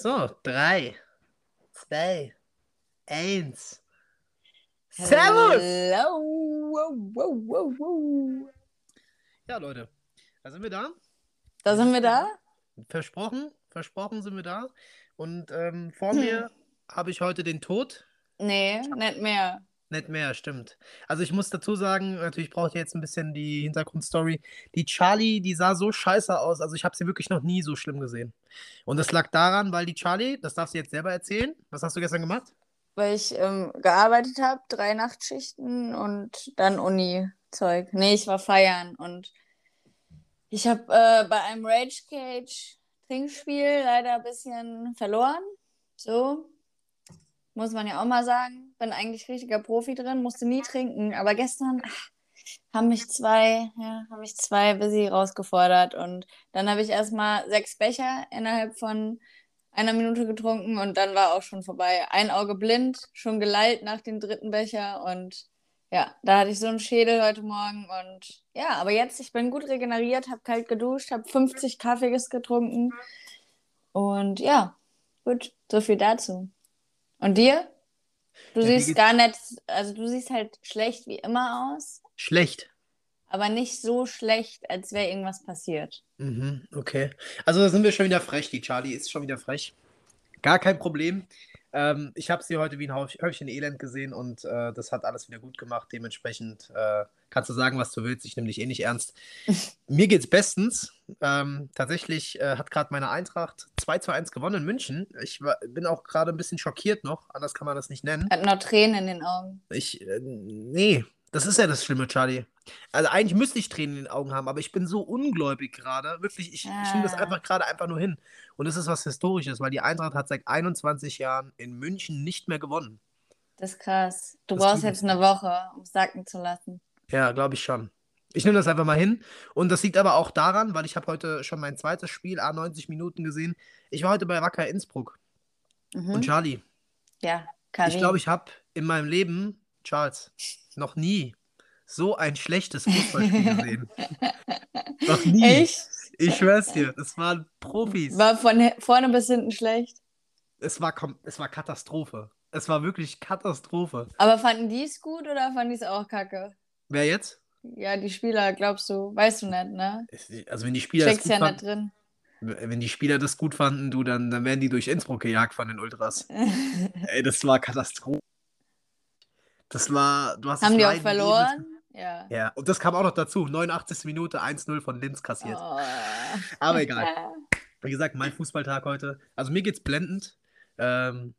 So, drei, zwei, eins. Servus! Hello. Wow, wow, wow. Ja, Leute, da sind wir da. Da sind wir da. Versprochen, versprochen sind wir da. Und ähm, vor Hm. mir habe ich heute den Tod. Nee, nicht mehr. Nicht mehr, stimmt. Also ich muss dazu sagen, natürlich braucht ihr jetzt ein bisschen die Hintergrundstory. Die Charlie, die sah so scheiße aus. Also ich habe sie wirklich noch nie so schlimm gesehen. Und das lag daran, weil die Charlie, das darfst du jetzt selber erzählen. Was hast du gestern gemacht? Weil ich ähm, gearbeitet habe, drei Nachtschichten und dann Uni-Zeug. Nee, ich war feiern und ich habe äh, bei einem Rage Cage Trinkspiel leider ein bisschen verloren. So. Muss man ja auch mal sagen. Bin eigentlich richtiger Profi drin, musste nie trinken. Aber gestern ach, haben mich zwei, ja, haben mich zwei busy rausgefordert. Und dann habe ich erstmal sechs Becher innerhalb von einer Minute getrunken und dann war auch schon vorbei. Ein Auge blind, schon geleilt nach dem dritten Becher und ja, da hatte ich so einen Schädel heute Morgen und ja, aber jetzt, ich bin gut regeneriert, habe kalt geduscht, habe 50 Kaffees getrunken und ja, gut, so viel dazu. Und dir? Du Ja, siehst gar nicht, also du siehst halt schlecht wie immer aus, Schlecht. aber nicht so schlecht, als wäre irgendwas passiert. Mhm, okay. Also da sind wir schon wieder frech. Die Charlie ist schon wieder frech. Gar kein Problem. Ähm, ich habe sie heute wie ein Häuf- Häufchen Elend gesehen und äh, das hat alles wieder gut gemacht. Dementsprechend äh, kannst du sagen, was du willst. Ich nehme dich eh nicht ernst. Mir geht's bestens. Ähm, tatsächlich äh, hat gerade meine Eintracht 2 zu 1 gewonnen in München. Ich war, bin auch gerade ein bisschen schockiert noch. Anders kann man das nicht nennen. Hat noch Tränen in den Augen. Ich, äh, nee, das ist ja das Schlimme, Charlie. Also eigentlich müsste ich Tränen in den Augen haben, aber ich bin so ungläubig gerade. Wirklich, ich, ich nehme das Ah. einfach gerade einfach nur hin. Und es ist was Historisches, weil die Eintracht hat seit 21 Jahren in München nicht mehr gewonnen. Das ist krass. Du Das brauchst jetzt eine Woche, um es sacken zu lassen. Ja, glaube ich schon. Ich nehme das einfach mal hin. Und das liegt aber auch daran, weil ich habe heute schon mein zweites Spiel, A90 Minuten gesehen. Ich war heute bei Wacker Innsbruck. Mhm. Und Charlie, ja, ich Karin. glaube, ich habe in meinem Leben, Charles, noch nie so ein schlechtes Fußballspiel gesehen. Noch nie. Echt? Ich schwör's dir, das waren Profis. War von vorne bis hinten schlecht. Es war, es war Katastrophe. Es war wirklich Katastrophe. Aber fanden die es gut oder fanden die es auch kacke? Wer jetzt? Ja, die Spieler, glaubst du, weißt du nicht, ne? Also wenn die Spieler das Steckst gut ja fanden, drin. wenn die Spieler das gut fanden, du, dann, dann werden die durch Innsbruck gejagt von den Ultras. Ey, das war Katastrophe. Das war, du hast Haben die auch verloren? Ja. Ja, und das kam auch noch dazu. 89. Minute 1-0 von Linz kassiert. Oh. Aber egal. Wie gesagt, mein Fußballtag heute. Also mir geht's blendend. Ähm,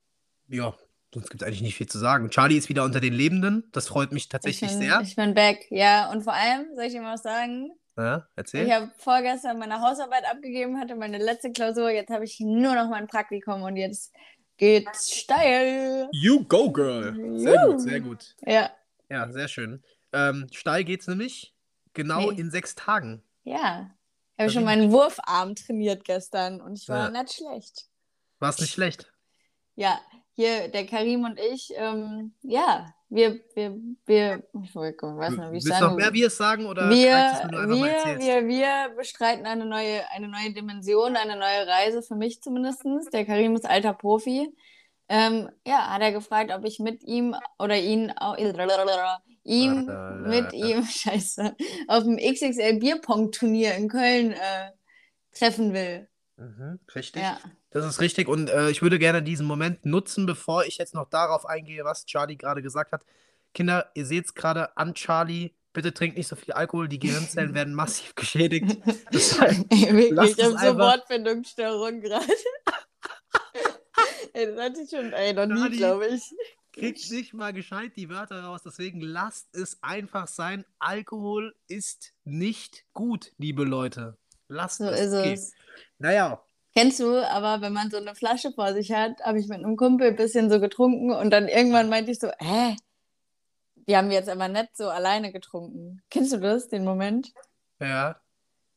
ja, sonst gibt es eigentlich nicht viel zu sagen. Charlie ist wieder unter den Lebenden. Das freut mich Ich tatsächlich bin, sehr. ich bin back. Ja, und vor allem, soll ich dir mal was sagen? Ja, erzähl. Ich habe vorgestern meine Hausarbeit abgegeben, hatte meine letzte Klausur. Jetzt habe ich nur noch mein Praktikum und jetzt geht's steil. You go, girl. Sehr gut, sehr gut. Ja, Ja, sehr schön. Ähm, steil geht's nämlich genau Nee. in sechs Tagen. ja. Ich habe schon meinen Wurfarm trainiert gestern und ich war Ja. nicht schlecht. War es nicht schlecht. Ja, hier der Karim und ich, ähm, ja, wir, wir, wir, ich weiß nicht, wie ich du noch sagen mehr wir es sagen oder wir, wir, wir, wir bestreiten eine neue, eine neue Dimension, eine neue Reise, für mich zumindest. Der Karim ist alter Profi. Ähm, ja, hat er gefragt, ob ich mit ihm oder ihn, ihm mit ihm, scheiße, auf dem XXL Bierpong-Turnier in Köln äh, treffen will. Mhm, richtig. Ja. Das ist richtig und äh, ich würde gerne diesen Moment nutzen, bevor ich jetzt noch darauf eingehe, was Charlie gerade gesagt hat. Kinder, ihr seht es gerade an Charlie. Bitte trinkt nicht so viel Alkohol, die Gehirnzellen werden massiv geschädigt. Wirklich, ich habe so Wortfindungsstörungen gerade. ey, das hatte ich schon, ey, noch nie, glaube ich. kriegt nicht mal gescheit die Wörter raus, deswegen lasst es einfach sein. Alkohol ist nicht gut, liebe Leute. Lasst So es. ist okay. es. Naja, Kennst du, aber wenn man so eine Flasche vor sich hat, habe ich mit einem Kumpel ein bisschen so getrunken und dann irgendwann meinte ich so, hä? Die haben wir jetzt aber nicht so alleine getrunken. Kennst du das, den Moment? ja.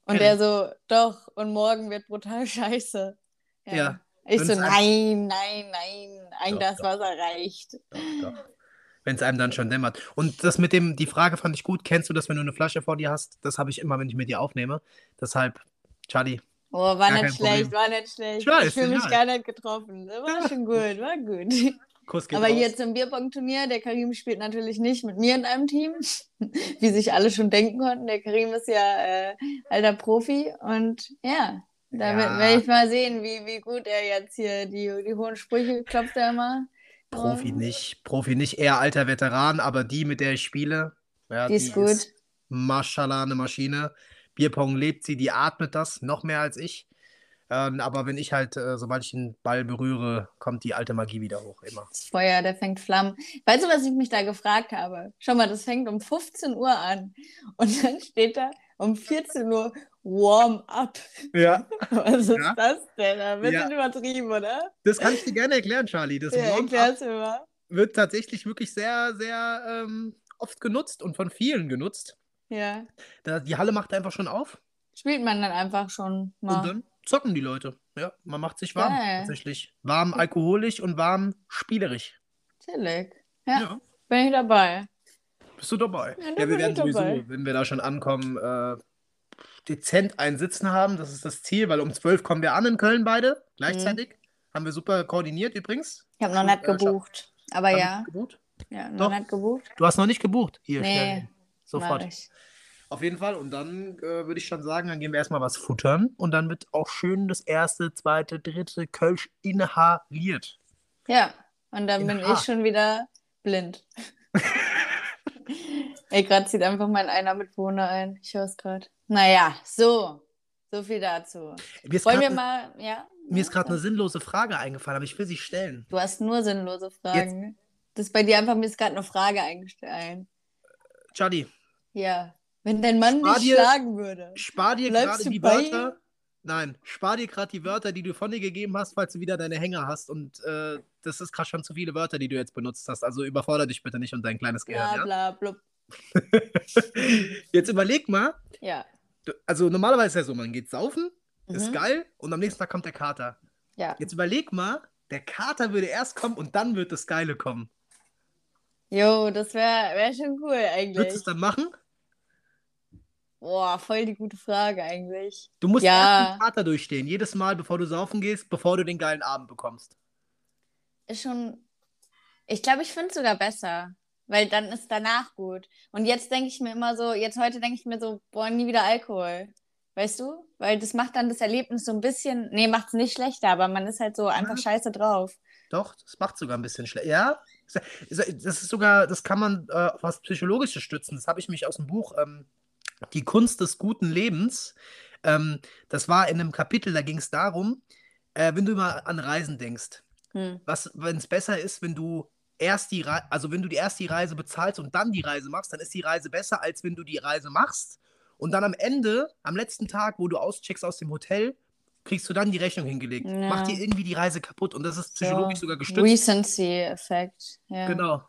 Und er so, doch, und morgen wird brutal scheiße. Ja. Ich Wenn's so, ein- nein, nein, nein, ein Doch, Glas doch. Wasser reicht. Doch, doch. Wenn es einem dann schon dämmert. Und das mit dem, die Frage fand ich gut. Kennst du das, wenn du eine Flasche vor dir hast? Das habe ich immer, wenn ich mit dir aufnehme. Deshalb, Charlie, Oh, war Gar nicht schlecht, Problem. war nicht schlecht. Ich weiß, fühle mich ich gar nicht getroffen. War schon gut, war gut. Kuss geht Aber raus. hier zum Bierpong-Turnier, der Karim spielt natürlich nicht mit mir in einem Team, wie sich alle schon denken konnten. Der Karim ist ja äh, alter Profi und ja, da Ja. wer- werde ich mal sehen, wie, wie gut er jetzt hier die, die hohen Sprüche klopft er immer. Profi nicht. Profi nicht, eher alter Veteran, aber die, mit der ich spiele, ja, Die ist gut. Maschallah eine Maschine. Bierpong lebt sie, die atmet das noch mehr als ich. Ähm, aber wenn ich halt, äh, sobald ich den Ball berühre, kommt die alte Magie wieder hoch, immer. Das Feuer, der fängt Flammen. Weißt du, was ich mich da gefragt habe? Schau mal, das fängt um 15 Uhr an und dann steht da um 14 Uhr Warm-up. Ja. Was ist Ja. das denn? Ein bisschen Ja. übertrieben, oder? Das kann ich dir gerne erklären, Charlie. Das Ja, Warm-up wird tatsächlich wirklich sehr, sehr ähm, oft genutzt und von vielen genutzt. Ja. Da, die Halle macht einfach schon auf Spielt man dann einfach schon und mal. dann zocken die Leute. Ja, man macht sich warm, Geil. tatsächlich. Warm alkoholisch und warm spielerisch. Chillig. Ja, Ja. bin ich dabei. Bist du dabei? Ja, Ja, wir werden sowieso, dabei. wenn wir da schon ankommen, äh, dezent einen Sitzen haben. Das ist das Ziel, weil um 12 kommen wir an in Köln beide gleichzeitig. Haben wir super koordiniert übrigens. Ich habe noch Und, nicht äh, schau- gebucht. Aber Haben ja, gebucht? ja, noch Doch. nicht gebucht. Du hast noch nicht gebucht. Hier, Nee, schnell. Sofort. Auf jeden Fall. Und dann äh, würde ich schon sagen, dann gehen wir erstmal was futtern und dann wird auch schön das erste, zweite, dritte Kölsch inhaliert. Ja, und dann In bin ich schon wieder blind. Ey, gerade zieht einfach mein einer Mitwohner ein. Ich höre es gerade. Naja, so. So viel dazu. Wollen wir grad- mal, ja? Mir ist gerade Ja. eine sinnlose Frage eingefallen, aber ich will sie stellen. Du hast nur sinnlose Fragen. Das ist bei dir einfach, mir ist gerade eine Frage eingestellt. Charlie, Ja. Wenn dein Mann Spar dich dir- schlagen würde. spar dir gerade die bei Wörter. Nein, spar dir gerade die Wörter, die du von dir gegeben hast, falls du wieder deine Hänger hast. Und äh, das ist gerade schon zu viele Wörter, die du jetzt benutzt hast. Also überfordere dich bitte nicht und dein kleines Bla Gehirn. bla blub. Ja? Jetzt überleg mal. Ja. du- Also normalerweise ist ja so, man geht saufen, ist Mhm. geil und am nächsten Tag kommt der Kater. Ja. Jetzt überleg mal, der Kater würde erst kommen und dann wird das Geile kommen. Jo, das wäre wär schon cool Würdest du eigentlich. es dann machen? Boah, voll die gute Frage eigentlich. Du musst Ja. erst den Kater durchstehen, jedes Mal, bevor du saufen gehst, bevor du den geilen Abend bekommst. Ist schon. Ich glaube, ich finde es sogar besser. Weil dann ist danach gut. Und jetzt denke ich mir immer so, jetzt heute denke ich mir so, boah, nie wieder Alkohol. Weißt du? Weil das macht dann das Erlebnis so ein bisschen, nee, macht es nicht schlechter, aber man ist halt so einfach scheiße drauf. Doch, das macht sogar ein bisschen schlecht. Ja, das ist sogar, das kann man äh, auf was Psychologisches stützen. Das habe ich mich aus dem Buch ähm, Die Kunst des guten Lebens. Ähm, das war in einem Kapitel, da ging es darum, äh, wenn du mal an Reisen denkst, Hm. was, wenn es besser ist, wenn du erst die Reise, also wenn du die erst die Reise bezahlst und dann die Reise machst, dann ist die Reise besser, als wenn du die Reise machst und dann am Ende, am letzten Tag, wo du auscheckst aus dem Hotel, kriegst du dann die Rechnung hingelegt. Ja. Macht dir irgendwie die Reise kaputt und das ist psychologisch So, sogar gestützt. Recency-Effekt. Ja. Genau.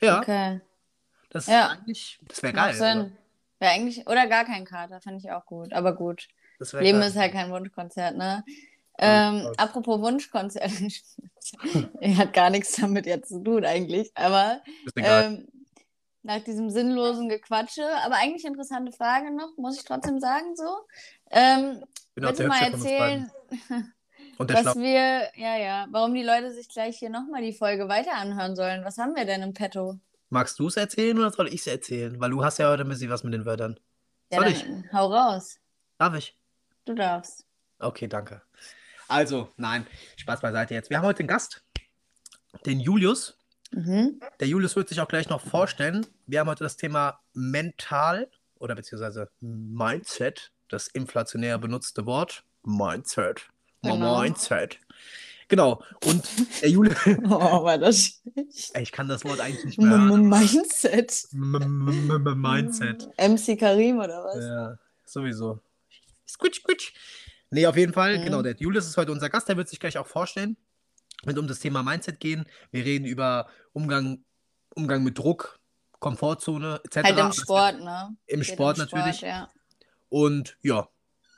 Ja, Okay. das Ja. eigentlich, das wäre geil. aber Sinn. Ja, eigentlich, oder gar kein Kater, finde ich auch gut. Aber gut. Leben geil. ist halt kein Wunschkonzert, ne? Ähm, apropos Wunschkonzert, hat gar nichts damit jetzt zu tun eigentlich, aber ähm, nach diesem sinnlosen Gequatsche, aber eigentlich interessante Frage noch, muss ich trotzdem sagen so. Ähm, der mal erzählen, was wir, ja, ja, warum die Leute sich gleich hier nochmal die Folge weiter anhören sollen? Was haben wir denn im Petto? Magst du es erzählen oder soll ich es erzählen? Weil du hast ja heute ein bisschen was mit den Wörtern. Ja, Soll dann hau raus. Darf ich? Du darfst. Okay, danke. Also, nein, Spaß beiseite jetzt. Wir haben heute einen Gast, den Julius. Mhm. Der Julius wird sich auch gleich noch vorstellen. Wir haben heute das Thema mental oder beziehungsweise Mindset, das inflationär benutzte Wort. Mindset. Genau. Mindset. Genau. Und der Julius, Oh, war das schlecht. Ich kann das Wort eigentlich nicht mehr Mindset. Mindset. MC Karim oder was? Ja, sowieso. Squitch, squitch. Nee, auf jeden Fall, Mhm. genau. Der Julius ist heute unser Gast, der wird sich gleich auch vorstellen. Wird um das Thema Mindset gehen. Wir reden über Umgang, Umgang mit Druck, Komfortzone etc. Halt im Sport, ne? Im Geht Sport natürlich. ja. Und ja,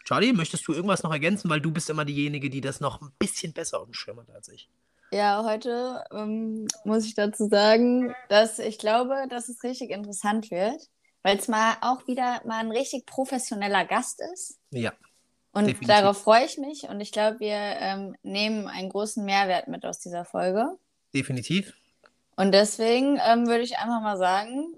Charlie, möchtest du irgendwas noch ergänzen? Weil du bist immer diejenige, die das noch ein bisschen besser auf dem Schirm hat als ich. Ja, heute ähm, muss ich dazu sagen, dass ich glaube, dass es richtig interessant wird, weil es mal auch wieder mal ein richtig professioneller Gast ist. Ja. Und Definitiv. darauf freue ich mich und ich glaube, wir ähm, nehmen einen großen Mehrwert mit aus dieser Folge. Definitiv. Und deswegen ähm, würde ich einfach mal sagen,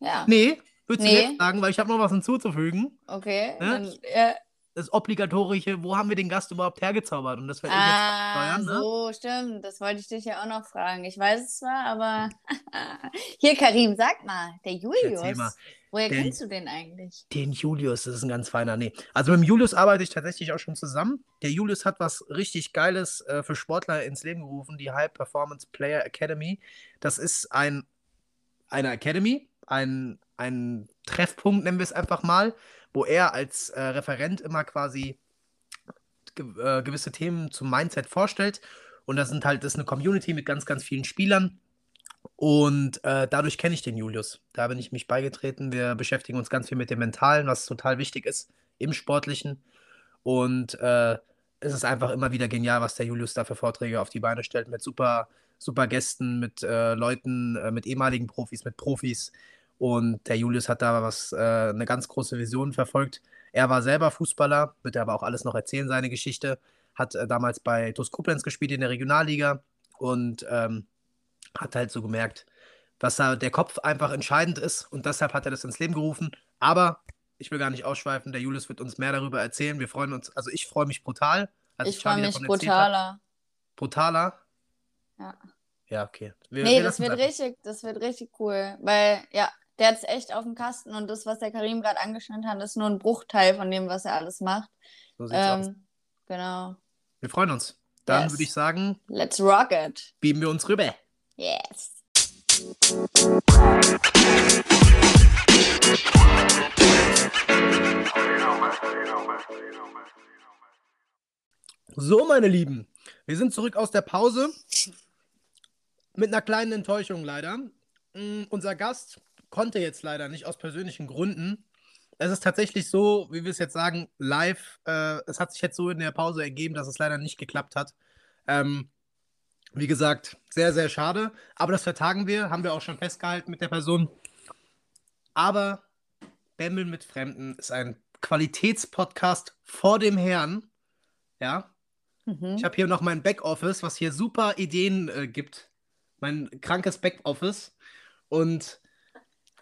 ja, Nee, würdest Nee. du jetzt sagen, weil ich habe noch was hinzuzufügen. okay, Ja? dann, ja, Das obligatorische, wo haben wir den Gast überhaupt hergezaubert? Und das werde ich Ah, jetzt steuern, ne? so, stimmt. Das wollte ich dich ja auch noch fragen. Ich weiß es zwar, aber hier, Karim, sag mal, der Julius. Mal. Woher Der- kennst du den eigentlich? Den Julius, das ist ein ganz feiner. Nee. Also mit dem Julius arbeite ich tatsächlich auch schon zusammen. Der Julius hat was richtig Geiles äh, für Sportler ins Leben gerufen, die High Performance Player Academy. Das ist ein, eine Academy, ein, ein Treffpunkt, nennen wir es einfach mal, wo er als äh, Referent immer quasi ge äh, gewisse Themen zum Mindset vorstellt. Und das sind halt, das ist eine Community mit ganz, ganz vielen Spielern. Und äh, dadurch kenne ich den Julius. Da bin ich mich beigetreten. Wir beschäftigen uns ganz viel mit dem Mentalen, was total wichtig ist im Sportlichen. Und äh, es ist einfach immer wieder genial, was der Julius da für Vorträge auf die Beine stellt, mit super, super Gästen, mit äh, Leuten, äh, mit ehemaligen Profis, mit Profis. Und der Julius hat da was, äh, eine ganz große Vision verfolgt. Er war selber Fußballer, wird er aber auch alles noch erzählen, seine Geschichte. Hat äh, damals bei TuS Koblenz gespielt in der Regionalliga und ähm, hat halt so gemerkt, dass da der Kopf einfach entscheidend ist und deshalb hat er das ins Leben gerufen. Aber ich will gar nicht ausschweifen, der Julius wird uns mehr darüber erzählen. Wir freuen uns, also ich freue mich brutal. ich freue mich brutaler. Brutaler? Ja. Ja, okay. Wir, Nee, wir das wird einfach. richtig, das wird richtig cool. Weil, ja, der hat es echt auf dem Kasten und das, was der Karim gerade angeschnitten hat, ist nur ein Bruchteil von dem, was er alles macht. So sieht's aus. Ähm, genau. Wir freuen uns. Dann Yes. würde ich sagen, Let's rock it. beamen wir uns rüber. Yes. So, meine Lieben, wir sind zurück aus der Pause. Mit einer kleinen Enttäuschung leider. Mm, unser Gast konnte jetzt leider nicht aus persönlichen Gründen. Es ist tatsächlich so, wie wir es jetzt sagen, live. Äh, es hat sich jetzt so in der Pause ergeben, dass es leider nicht geklappt hat. Ähm, wie gesagt, sehr, sehr schade. Aber das vertagen wir, haben wir auch schon festgehalten mit der Person. Aber Bämmeln mit Fremden ist ein Qualitätspodcast vor dem Herrn. Ja, Mhm. ich habe hier noch mein Backoffice, was hier super Ideen äh, gibt. Mein krankes Backoffice. Und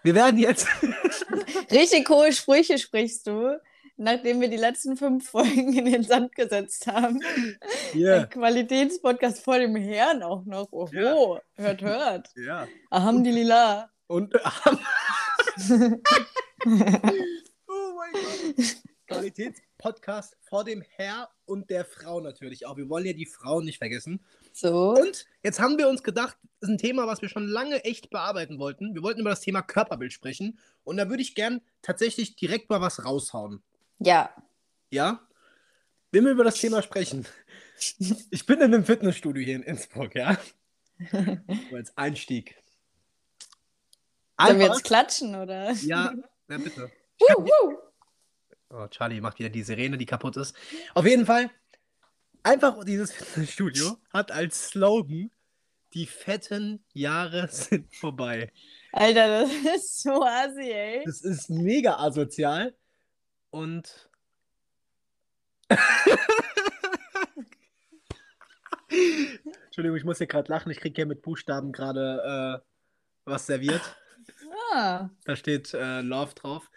wir werden jetzt. Richtig hohe Sprüche sprichst du, nachdem wir die letzten fünf Folgen in den Sand gesetzt haben. Yeah. Ein Qualitätspodcast vor dem Herrn auch noch. Oho, Ja. hört, hört. Ja. Ahamdilila. Und. oh mein Gott. Qualitätspodcast vor dem Herr und der Frau natürlich auch. Wir wollen ja die Frauen nicht vergessen. So. Und jetzt haben wir uns gedacht, das ist ein Thema, was wir schon lange echt bearbeiten wollten. Wir wollten über das Thema Körperbild sprechen. Und da würde ich gern tatsächlich direkt mal was raushauen. Ja. Ja? Wenn wir über das Thema sprechen. Ich bin in einem Fitnessstudio hier in Innsbruck, ja? So als Einstieg. Sollen wir Einfach- jetzt klatschen, oder? Ja, ja, bitte. Wuh, wuh. Oh, Charlie macht wieder die Sirene, die kaputt ist. Auf jeden Fall, einfach dieses Fitnessstudio hat als Slogan: Die fetten Jahre sind vorbei. Alter, das ist so assi, ey. Das ist mega asozial und. Entschuldigung, ich muss hier gerade lachen. Ich kriege hier mit Buchstaben gerade äh, was serviert. Ah, Da steht äh, Love drauf.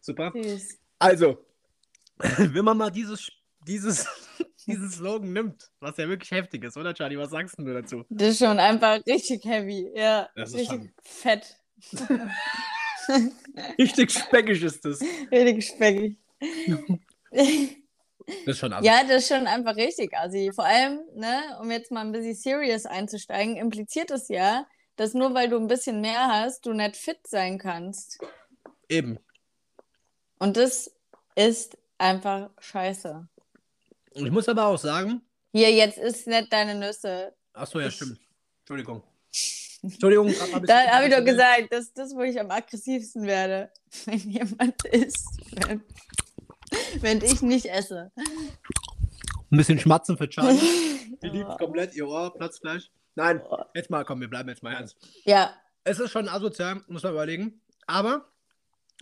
Super. süß. Also, wenn man mal dieses, dieses, dieses Slogan nimmt, was ja wirklich heftig ist, oder Charlie? Was sagst du dazu? Das ist schon einfach richtig heavy. Ja, Das ist richtig schon- fett. Richtig speckig ist das. Richtig speckig. Das ist schon alles. Ja, das ist schon einfach richtig assi. Vor allem, ne, um jetzt mal ein bisschen serious einzusteigen, impliziert es ja, dass nur weil du ein bisschen mehr hast, du nicht fit sein kannst. Eben. Und das ist einfach scheiße. Ich muss aber auch sagen, Hier, jetzt ist nicht deine Nüsse. achso, ja, Ich- stimmt. Entschuldigung. Entschuldigung, Da habe ich doch gesagt, das ist das, wo ich am aggressivsten werde, wenn jemand isst. Wenn, wenn ich nicht esse. Ein bisschen schmatzen für Charlie. Die liebt komplett ihr Ohr, Platzfleisch. Nein, jetzt mal, komm, wir bleiben jetzt mal ernst. Ja, Es ist schon asozial, muss man überlegen. Aber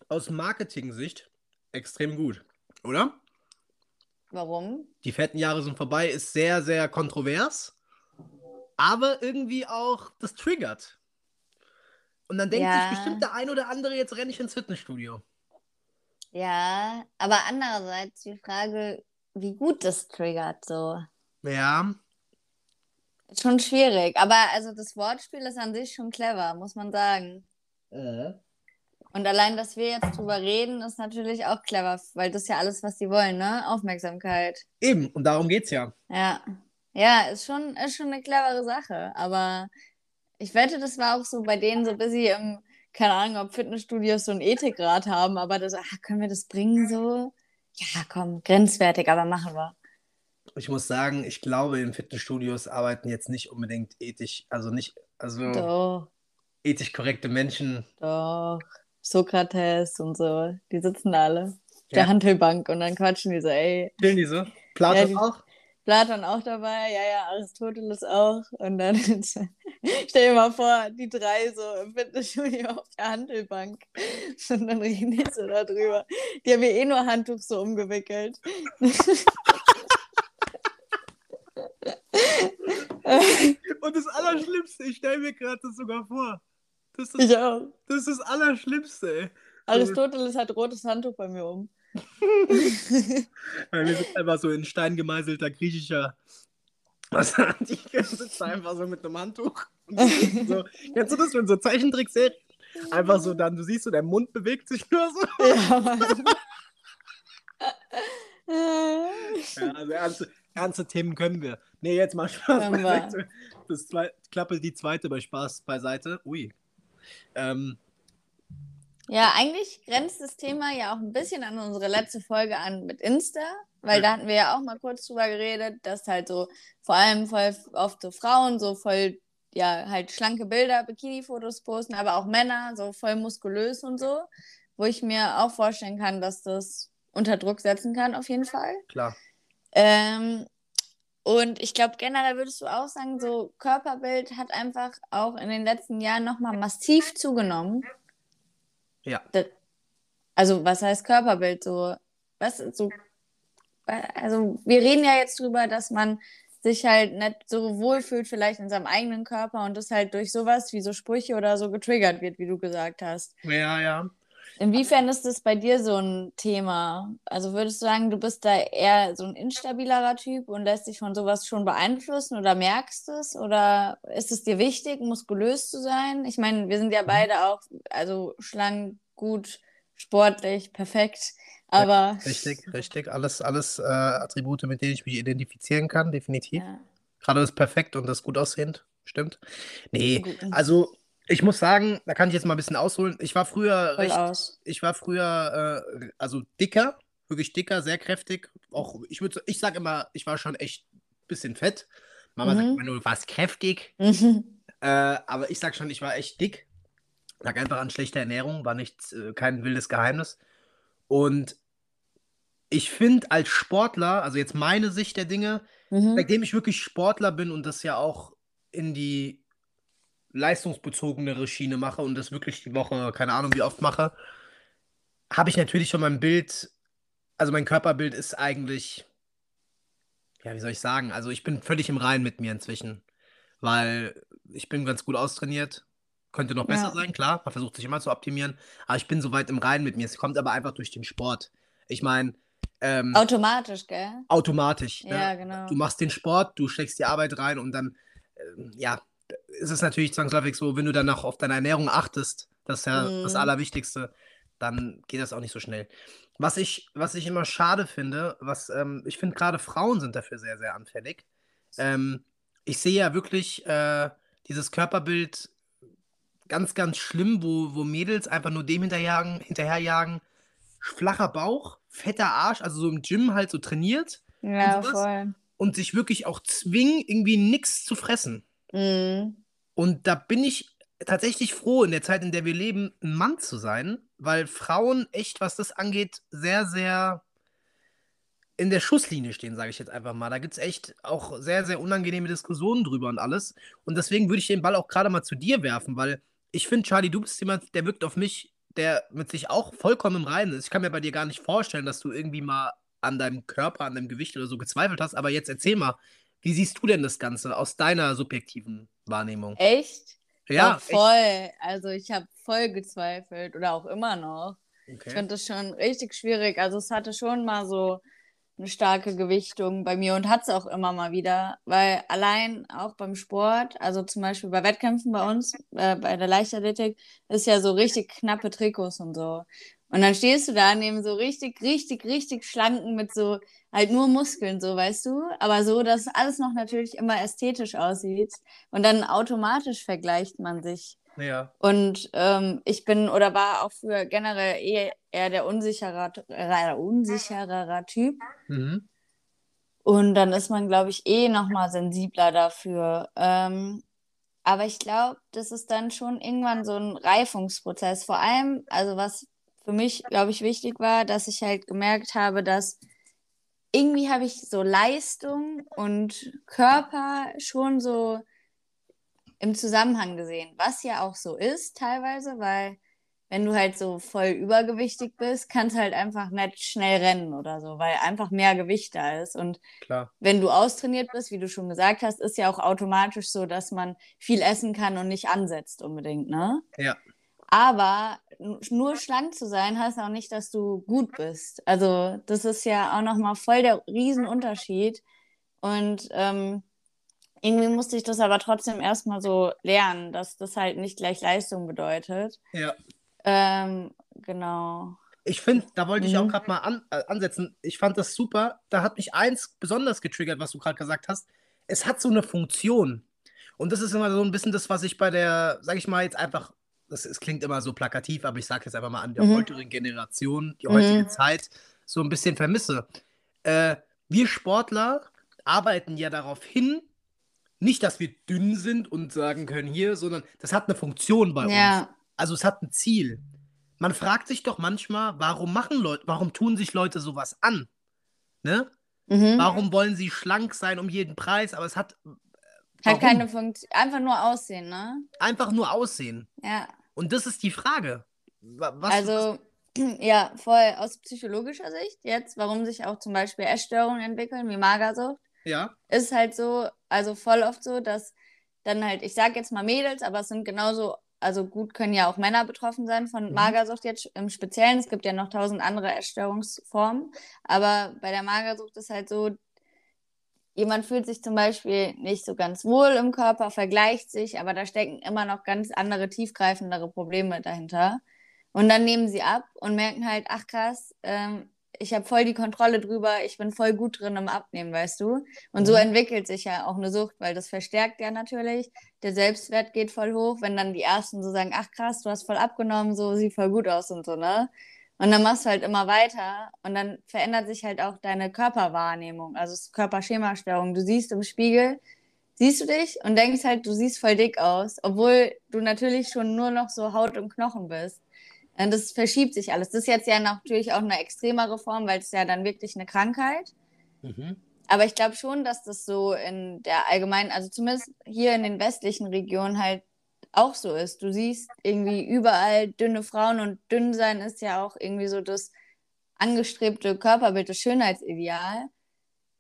aus Marketing-Sicht extrem gut, oder? Warum? Die fetten Jahre sind vorbei, ist sehr, sehr kontrovers, aber irgendwie auch, das triggert. Und dann denkt Ja. sich bestimmt der ein oder andere, jetzt renne ich ins Fitnessstudio. Ja, aber andererseits die Frage, wie gut das triggert, so. Ja, schon schwierig. Aber also das Wortspiel ist an sich schon clever, muss man sagen. Und allein, dass wir jetzt drüber reden, ist natürlich auch clever, weil das ist ja alles, was die wollen, ne? Aufmerksamkeit. eben, und darum geht's ja. Ja. Ja, ist schon, ist schon eine clevere Sache. Aber ich wette, das war auch so bei denen so ein bisschen im, keine Ahnung, ob Fitnessstudios so einen Ethikrat haben, aber das, ach, können wir das bringen so? Ja, komm, grenzwertig, aber machen wir. Ich muss sagen, ich glaube, in Fitnessstudios arbeiten jetzt nicht unbedingt ethisch, also nicht, also Doch, ethisch korrekte Menschen. doch. Sokrates und so, die sitzen da alle auf Ja. der Handelbank und dann quatschen die so, ey, Chillen die so? Platon Ja, die- auch? Platon auch dabei, ja, ja, Aristoteles auch. Und dann stell dir mal vor, die drei so im Fitnessstudio auf der Handelbank. Und dann reden die so darüber. Die haben ja eh nur Handtuch so umgewickelt. Und das Allerschlimmste, ich stelle mir gerade das sogar vor. Das ist, ich auch. das ist das Allerschlimmste, ey. Aristoteles hat rotes Handtuch bei mir um. Weil wir sind einfach so in Stein gemeißelter griechischer. Was die sitzt einfach so mit einem Handtuch. So, kennst du das, wenn so Zeichentrickserien? Einfach so dann, du siehst so, der Mund bewegt sich nur so. ja. Ja, also ernste, ernste Themen können wir. Nee, jetzt mal Spaß. Das zwei, Klappe die zweite bei Spaß beiseite. Ui. Ähm, Ja, eigentlich grenzt das Thema ja auch ein bisschen an unsere letzte Folge an mit Insta, weil da hatten wir ja auch mal kurz drüber geredet, dass halt so vor allem voll oft so Frauen so voll, ja, halt schlanke Bilder, Bikini-Fotos posten, aber auch Männer so voll muskulös und so, wo ich mir auch vorstellen kann, dass das unter Druck setzen kann, auf jeden Fall. klar. Ähm, und ich glaube, generell würdest du auch sagen, so Körperbild hat einfach auch in den letzten Jahren nochmal massiv zugenommen. Ja. Also, was heißt Körperbild? So, was, so, also, wir reden ja jetzt drüber, dass man sich halt nicht so wohlfühlt, vielleicht in seinem eigenen Körper und das halt durch sowas wie so Sprüche oder so getriggert wird, wie du gesagt hast. Ja, ja. Inwiefern ist das bei dir so ein Thema? Also würdest du sagen, du bist da eher so ein instabilerer Typ und lässt dich von sowas schon beeinflussen oder merkst es? Oder ist es dir wichtig, muskulös zu sein? Ich meine, wir sind ja beide auch, also schlank, gut, sportlich, perfekt. Aber Richtig, richtig. Alles, alles äh, Attribute, mit denen ich mich identifizieren kann, definitiv. ja, Gerade das perfekt und das gut aussehend, stimmt. Nee, also ich muss sagen, da kann ich jetzt mal ein bisschen ausholen. Ich war früher voll recht, aus. ich war früher äh, also dicker, wirklich dicker, sehr kräftig. Auch ich würde, ich sage immer, ich war schon echt ein bisschen fett. Mama sagt Mhm. immer nur, du warst kräftig. Mhm. Äh, aber ich sag schon, ich war echt dick. Lag einfach an schlechter Ernährung, war nichts, äh, kein wildes Geheimnis. Und ich finde als Sportler, also jetzt meine Sicht der Dinge, Mhm. seitdem ich wirklich Sportler bin und das ja auch in die leistungsbezogene Schiene mache und das wirklich die Woche, keine Ahnung wie oft mache, habe ich natürlich schon mein Bild, also mein Körperbild ist eigentlich, ja, wie soll ich sagen, also ich bin völlig im Reinen mit mir inzwischen, weil ich bin ganz gut austrainiert, könnte noch besser Ja. sein, klar, man versucht sich immer zu optimieren, aber ich bin soweit im Reinen mit mir, es kommt aber einfach durch den Sport. Ich meine, ähm, Automatisch, gell? automatisch. Ne? Ja, genau. Du machst den Sport, du steckst die Arbeit rein und dann, ähm, ja, ist es natürlich zwangsläufig so, wenn du dann auch auf deine Ernährung achtest, das ist ja das Mhm. Allerwichtigste, dann geht das auch nicht so schnell. Was ich, was ich immer schade finde, was, ähm, ich finde gerade Frauen sind dafür sehr, sehr anfällig. Ähm, ich sehe ja wirklich äh, dieses Körperbild ganz, ganz schlimm, wo, wo Mädels einfach nur dem hinterjagen, hinterherjagen, flacher Bauch, fetter Arsch, also so im Gym halt so trainiert Ja, sowas? voll. und sich wirklich auch zwingen, irgendwie nichts zu fressen. Mhm. Und da bin ich tatsächlich froh, in der Zeit, in der wir leben, ein Mann zu sein, weil Frauen echt, was das angeht, sehr, sehr in der Schusslinie stehen, sage ich jetzt einfach mal. Da gibt es echt auch sehr, sehr unangenehme Diskussionen drüber und alles. Und deswegen würde ich den Ball auch gerade mal zu dir werfen, weil ich finde, Charlie, du bist jemand, der wirkt auf mich, der mit sich auch vollkommen im Reinen ist. Ich kann mir bei dir gar nicht vorstellen, dass du irgendwie mal an deinem Körper, an deinem Gewicht oder so gezweifelt hast, aber jetzt erzähl mal, wie siehst du denn das Ganze aus deiner subjektiven Wahrnehmung? Echt? Ja, Doch, voll. Also ich habe voll gezweifelt oder auch immer noch. echt? Ich Okay. finde das schon richtig schwierig. Also es hatte schon mal so eine starke Gewichtung bei mir und hat es auch immer mal wieder, weil allein auch beim Sport, also zum Beispiel bei Wettkämpfen bei uns, äh, bei der Leichtathletik, ist ja so richtig knappe Trikots und so. Und dann stehst du da neben so richtig, richtig, richtig schlanken mit so halt nur Muskeln, so weißt du, aber so, dass alles noch natürlich immer ästhetisch aussieht. Und dann automatisch vergleicht man sich. Ja. Und ähm, ich bin oder war auch früher generell eher, eher der unsicherer, äh, unsichererer Typ. Mhm. Und dann ist man, glaube ich, eh nochmal sensibler dafür. Ähm, aber ich glaube, das ist dann schon irgendwann so ein Reifungsprozess. Vor allem, also was für mich, glaube ich, wichtig war, dass ich halt gemerkt habe, dass irgendwie habe ich so Leistung und Körper schon so im Zusammenhang gesehen, was ja auch so ist teilweise, weil wenn du halt so voll übergewichtig bist, kannst halt einfach nicht schnell rennen oder so, weil einfach mehr Gewicht da ist. Und Klar. wenn du austrainiert bist, wie du schon gesagt hast, ist ja auch automatisch so, dass man viel essen kann und nicht ansetzt unbedingt, ne? Ja. Aber nur schlank zu sein, heißt auch nicht, dass du gut bist. Also das ist ja auch nochmal voll der Riesenunterschied. Und ähm, irgendwie musste ich das aber trotzdem erstmal so lernen, dass das halt nicht gleich Leistung bedeutet. Ja. Ähm, genau. Ich finde, da wollte ich auch Mhm. gerade mal an, äh, ansetzen. Ich fand das super. Da hat mich eins besonders getriggert, was du gerade gesagt hast. Es hat so eine Funktion. Und das ist immer so ein bisschen das, was ich bei der, sag ich mal, jetzt einfach, das, es klingt immer so plakativ, aber ich sage jetzt einfach mal an der Mhm. heutigen Generation, die heutige Mhm. Zeit, so ein bisschen vermisse. Äh, wir Sportler arbeiten ja darauf hin, nicht, dass wir dünn sind und sagen können hier, sondern das hat eine Funktion bei uns. Ja, Also es hat ein Ziel. Man fragt sich doch manchmal, warum machen Leute, warum tun sich Leute sowas an? Ne? mhm. Warum wollen sie schlank sein um jeden Preis? Aber es hat Hat warum? keine Funktion. Einfach nur aussehen, ne? einfach nur Aussehen. Ja. Und das ist die Frage. Wa- Was, Also, ja, voll aus psychologischer Sicht jetzt, warum sich auch zum Beispiel Essstörungen entwickeln, wie Magersucht, ja, ist halt so, also voll oft so, dass dann halt, ich sag jetzt mal Mädels, aber es sind genauso, also gut können ja auch Männer betroffen sein von Mhm. Magersucht jetzt im Speziellen. Es gibt ja noch tausend andere Essstörungsformen, aber bei der Magersucht ist halt so, jemand fühlt sich zum Beispiel nicht so ganz wohl im Körper, vergleicht sich, aber da stecken immer noch ganz andere, tiefgreifendere Probleme dahinter. Und dann nehmen sie ab und merken halt, ach krass, ähm, ich habe voll die Kontrolle drüber, ich bin voll gut drin im Abnehmen, weißt du? Und so Mhm. entwickelt sich ja auch eine Sucht, weil das verstärkt ja natürlich. Der Selbstwert geht voll hoch, wenn dann die Ersten so sagen, ach krass, du hast voll abgenommen, so sieht voll gut aus und so, ne? Und dann machst du halt immer weiter und dann verändert sich halt auch deine Körperwahrnehmung, also Körperschemastörung. Du siehst im Spiegel, siehst du dich und denkst halt, du siehst voll dick aus, obwohl du natürlich schon nur noch so Haut und Knochen bist. Und das verschiebt sich alles. Das ist jetzt ja natürlich auch eine extremere Form, weil es ja dann wirklich eine Krankheit. mhm. Aber ich glaube schon, dass das so in der allgemeinen, also zumindest hier in den westlichen Regionen halt auch so ist. Du siehst irgendwie überall dünne Frauen und dünn sein ist ja auch irgendwie so das angestrebte Körperbild, das Schönheitsideal.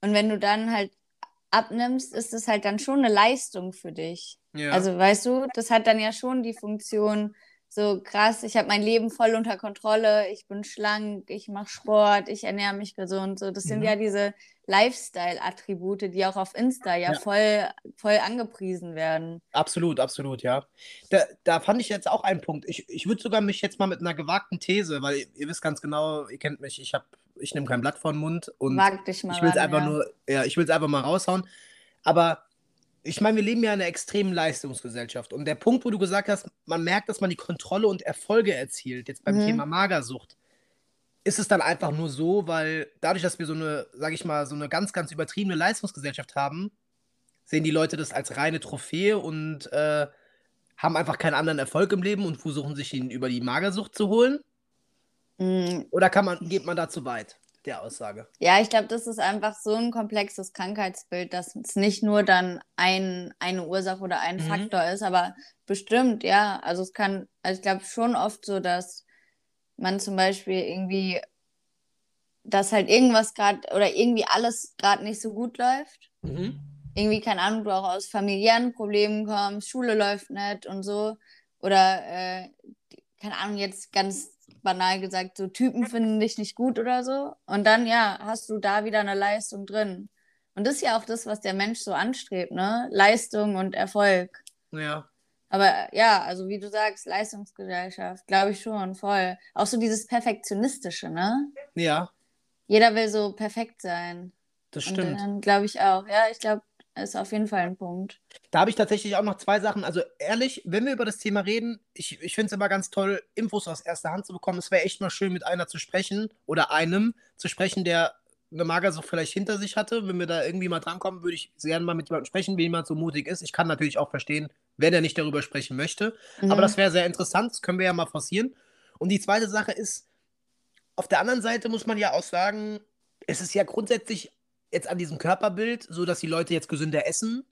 Und wenn du dann halt abnimmst, ist es halt dann schon eine Leistung für dich. ja. Also weißt du, das hat dann ja schon die Funktion, so krass, ich habe mein Leben voll unter Kontrolle, ich bin schlank, ich mache Sport, ich ernähre mich gesund. So, das sind Mhm. ja diese Lifestyle-Attribute, die auch auf Insta ja, Ja. voll, voll angepriesen werden. Absolut, absolut, ja. Da, da fand ich jetzt auch einen Punkt. Ich, ich würde sogar mich jetzt mal mit einer gewagten These, weil ihr, ihr wisst ganz genau, ihr kennt mich, ich habe, ich nehme kein Blatt vor den Mund und Wag dich mal ich will es einfach ja. nur, ja, ich will es einfach mal raushauen. Aber ich meine, wir leben ja in einer extremen Leistungsgesellschaft. Und der Punkt, wo du gesagt hast, man merkt, dass man die Kontrolle und Erfolge erzielt, jetzt beim Mhm. Thema Magersucht, ist es dann einfach nur so, weil dadurch, dass wir so eine, sage ich mal, so eine ganz, ganz übertriebene Leistungsgesellschaft haben, sehen die Leute das als reine Trophäe und äh, haben einfach keinen anderen Erfolg im Leben und versuchen sich ihn über die Magersucht zu holen? Mm, Oder kann man, geht man da zu weit, der Aussage? Ja, ich glaube, das ist einfach so ein komplexes Krankheitsbild, dass es nicht nur dann ein, eine Ursache oder ein Mhm. Faktor ist, aber bestimmt, ja. Also es kann, also ich glaube schon oft so, dass man zum Beispiel irgendwie dass halt irgendwas gerade oder irgendwie alles gerade nicht so gut läuft. Mhm. Irgendwie, keine Ahnung, du auch aus familiären Problemen kommst, Schule läuft nicht und so. Oder, äh, keine Ahnung, jetzt ganz banal gesagt, so Typen finden dich nicht gut oder so. Und dann, ja, hast du da wieder eine Leistung drin. Und das ist ja auch das, was der Mensch so anstrebt, ne? Leistung und Erfolg. Ja. Aber ja, also wie du sagst, Leistungsgesellschaft, glaube ich schon, voll. Auch so dieses Perfektionistische, ne? Ja, Jeder will so perfekt sein. das Und stimmt. dann glaube ich auch. Ja, ich glaube, ist auf jeden Fall ein Punkt. Da habe ich tatsächlich auch noch zwei Sachen. Also ehrlich, wenn wir über das Thema reden, ich, ich finde es immer ganz toll, Infos aus erster Hand zu bekommen. Es wäre echt mal schön, mit einer zu sprechen oder einem zu sprechen, der eine Magersucht vielleicht hinter sich hatte. Wenn wir da irgendwie mal drankommen, würde ich sehr gerne mal mit jemandem sprechen, wenn jemand so mutig ist. Ich kann natürlich auch verstehen, wenn er nicht darüber sprechen möchte. Aber Mhm. das wäre sehr interessant, das können wir ja mal forcieren. Und die zweite Sache ist, auf der anderen Seite muss man ja auch sagen, es ist ja grundsätzlich jetzt an diesem Körperbild, so dass die Leute jetzt gesünder essen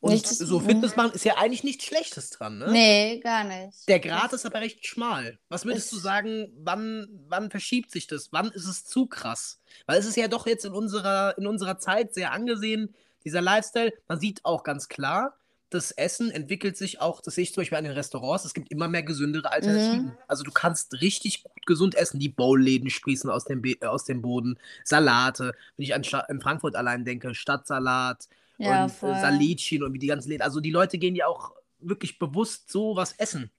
und Nichts- so Fitness machen, ist ja eigentlich nichts Schlechtes dran, ne? Nee, gar nicht. Der Grad ist aber recht schmal. Was würdest Es- du sagen, wann, wann verschiebt sich das? Wann ist es zu krass? Weil es ist ja doch jetzt in unserer, in unserer Zeit sehr angesehen, dieser Lifestyle. Man sieht auch ganz klar, das Essen entwickelt sich auch, das sehe ich zum Beispiel an den Restaurants, es gibt immer mehr gesündere Alternativen. Mhm. Also du kannst richtig gut gesund essen. Die Bowl-Läden sprießen aus dem, Be äh, aus dem Boden. Salate, wenn ich an, Sta in Frankfurt allein denke, Stadtsalat Ja, und voll. äh, Salicin und wie die ganzen Läden. Also die Leute gehen ja auch wirklich bewusst so was essen.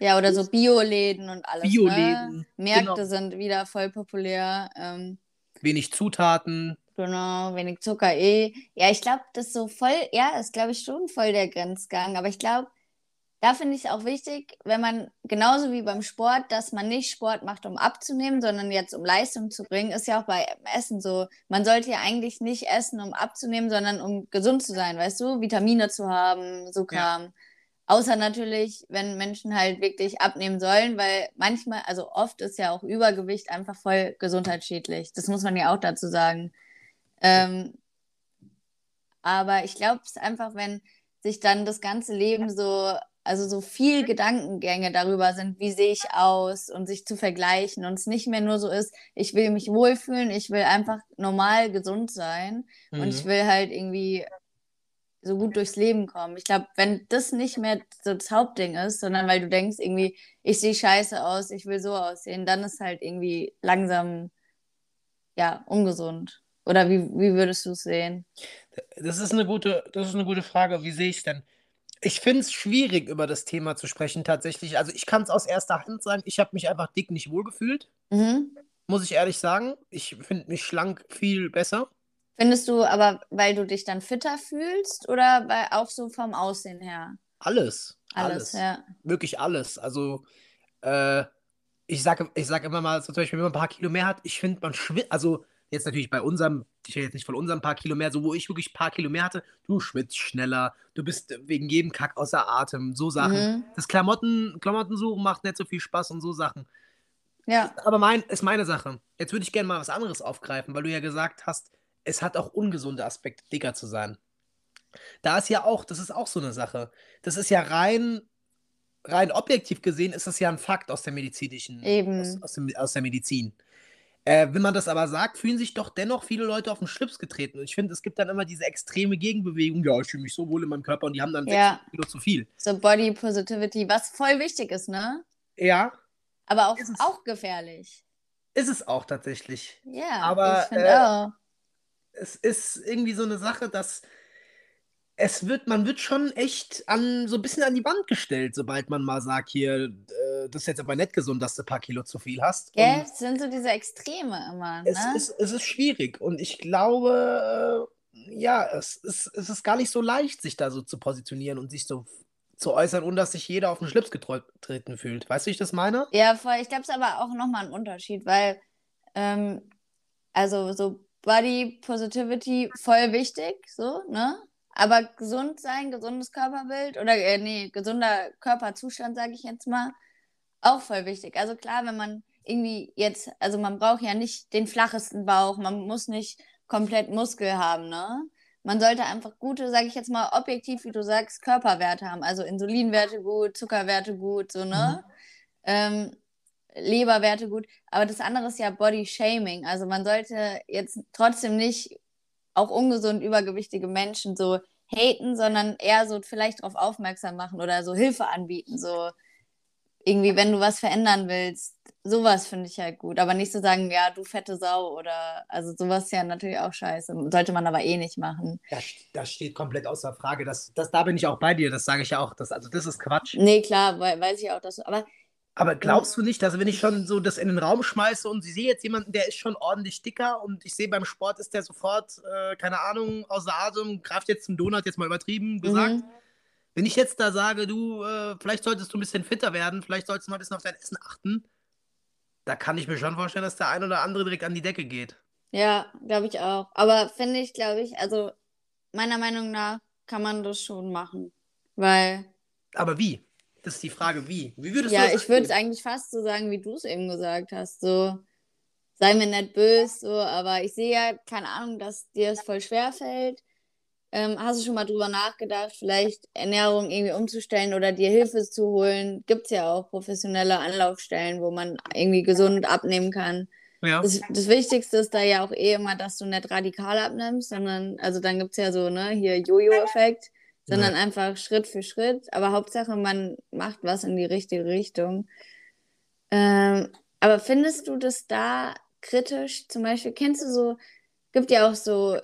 Ja, oder so Bioläden und alles. Bioläden, Ne? Märkte genau. sind wieder voll populär. Ähm, Wenig Zutaten. Genau, wenig Zucker eh. Ja, ich glaube, das ist so voll, ja, ist glaube ich schon voll der Grenzgang. Aber ich glaube, da finde ich es auch wichtig, wenn man, genauso wie beim Sport, dass man nicht Sport macht, um abzunehmen, sondern jetzt um Leistung zu bringen, ist ja auch bei Essen so. Man sollte ja eigentlich nicht essen, um abzunehmen, sondern um gesund zu sein, weißt du? Vitamine zu haben, so Ja. Kram. Außer natürlich, wenn Menschen halt wirklich abnehmen sollen, weil manchmal, also oft ist ja auch Übergewicht einfach voll gesundheitsschädlich. Das muss man ja auch dazu sagen. Ähm, aber ich glaube, es ist einfach, wenn sich dann das ganze Leben so, also so viel Gedankengänge darüber sind, wie sehe ich aus und sich zu vergleichen und es nicht mehr nur so ist, ich will mich wohlfühlen, ich will einfach normal gesund sein und ich Mhm. will halt irgendwie so gut durchs Leben kommen. Ich glaube, wenn das nicht mehr so das Hauptding ist, sondern weil du denkst irgendwie, ich sehe scheiße aus, ich will so aussehen, dann ist halt irgendwie langsam, ja, ungesund. Oder wie, wie würdest du es sehen? Das ist eine gute, das ist eine gute Frage. Wie sehe ich es denn? Ich finde es schwierig, über das Thema zu sprechen, tatsächlich. Also ich kann es aus erster Hand sagen, ich habe mich einfach dick nicht wohlgefühlt, Mhm. muss ich ehrlich sagen. Ich finde mich schlank viel besser. Findest du aber, weil du dich dann fitter fühlst oder weil auch so vom Aussehen her? Alles. Alles, ja. Wirklich alles. Also, äh, ich sage ich sag immer mal, so zum Beispiel, wenn man ein paar Kilo mehr hat, ich finde, man schwitzt, also jetzt natürlich bei unserem, ich rede jetzt nicht von unserem paar Kilo mehr, so wo ich wirklich ein paar Kilo mehr hatte, du schwitzt schneller, du bist wegen jedem Kack außer Atem, so Sachen. Mhm. Das Klamotten, Klamottensuchen macht nicht so viel Spaß und so Sachen. Ja, Aber mein, ist meine Sache. Jetzt würde ich gerne mal was anderes aufgreifen, weil du ja gesagt hast, es hat auch ungesunde Aspekte, dicker zu sein. Da ist ja auch, das ist auch so eine Sache. Das ist ja rein, rein objektiv gesehen, ist das ja ein Fakt aus der medizinischen, Eben. aus, aus, dem, aus der Medizin. Äh, wenn man das aber sagt, fühlen sich doch dennoch viele Leute auf den Schlips getreten. Und ich finde, es gibt dann immer diese extreme Gegenbewegung. Ja, ich fühle mich so wohl in meinem Körper und die haben dann Ja. 6 Kilo zu viel. so Body Positivity, was voll wichtig ist, ne? Ja, Aber auch, Ist es. auch gefährlich. ist es auch tatsächlich. Ja, Aber, ich finde äh, auch. es ist irgendwie so eine Sache, dass es wird, man wird schon echt an so ein bisschen an die Wand gestellt, sobald man mal sagt, hier, äh, das ist jetzt aber nicht gesund, dass du ein paar Kilo zu viel hast. Gell? Und Es sind so diese Extreme immer, es ne? ist, es ist schwierig und ich glaube, äh, ja, es ist, es ist gar nicht so leicht, sich da so zu positionieren und sich so zu äußern, ohne dass sich jeder auf den Schlips getreten fühlt. Weißt du, wie ich das meine? Ja, voll. Ich glaube, es ist aber auch nochmal ein Unterschied, weil, ähm, also so Body Positivity voll wichtig, so, ne? Aber gesund sein, gesundes Körperbild oder, äh, nee, gesunder Körperzustand, sage ich jetzt mal, auch voll wichtig. Also klar, wenn man irgendwie jetzt, also man braucht ja nicht den flachesten Bauch, man muss nicht komplett Muskel haben, ne? Man sollte einfach gute, sage ich jetzt mal, objektiv, wie du sagst, Körperwerte haben. Also Insulinwerte gut, Zuckerwerte gut, so, ne? Ähm, Leberwerte gut. Aber das andere ist ja Body Shaming. Also man sollte jetzt trotzdem nicht auch ungesund übergewichtige Menschen so haten, sondern eher so vielleicht darauf aufmerksam machen oder so Hilfe anbieten. So irgendwie, wenn du was verändern willst, sowas finde ich halt gut. Aber nicht zu so sagen, ja, du fette Sau oder, also sowas ist ja natürlich auch scheiße. Sollte man aber eh nicht machen. Das, das steht komplett außer Frage. Das, das, da bin ich auch bei dir, das sage ich ja auch. Das, also das ist Quatsch. Nee, klar, weiß ich auch, dass aber aber glaubst du nicht, dass wenn ich schon so das in den Raum schmeiße und ich sehe jetzt jemanden, der ist schon ordentlich dicker und ich sehe beim Sport ist der sofort, äh, keine Ahnung, außer Atem, greift jetzt zum Donut, jetzt mal übertrieben gesagt. Mhm. Wenn ich jetzt da sage, du, äh, vielleicht solltest du ein bisschen fitter werden, vielleicht solltest du mal ein bisschen auf dein Essen achten, da kann ich mir schon vorstellen, dass der ein oder andere direkt an die Decke geht. Ja, glaube ich auch. Aber finde ich, glaube ich, also meiner Meinung nach kann man das schon machen. Weil. Aber wie? Das ist die Frage, wie? Wie würdest ja, du das ich würde es eigentlich fast so sagen, wie du es eben gesagt hast. So, sei mir nicht böse, so, aber ich sehe ja, keine Ahnung, dass dir es voll schwer fällt. Ähm, hast du schon mal drüber nachgedacht, vielleicht Ernährung irgendwie umzustellen oder dir Hilfe zu holen? Gibt es ja auch professionelle Anlaufstellen, wo man irgendwie gesund abnehmen kann. Ja. Das, das, Wichtigste ist da ja auch eh immer, dass du nicht radikal abnimmst, sondern, also dann gibt es ja so, ne, hier Jojo-Effekt sondern ja. einfach Schritt für Schritt. Aber Hauptsache, man macht was in die richtige Richtung. Ähm, aber findest du das da kritisch? Zum Beispiel, kennst du so, gibt ja auch so,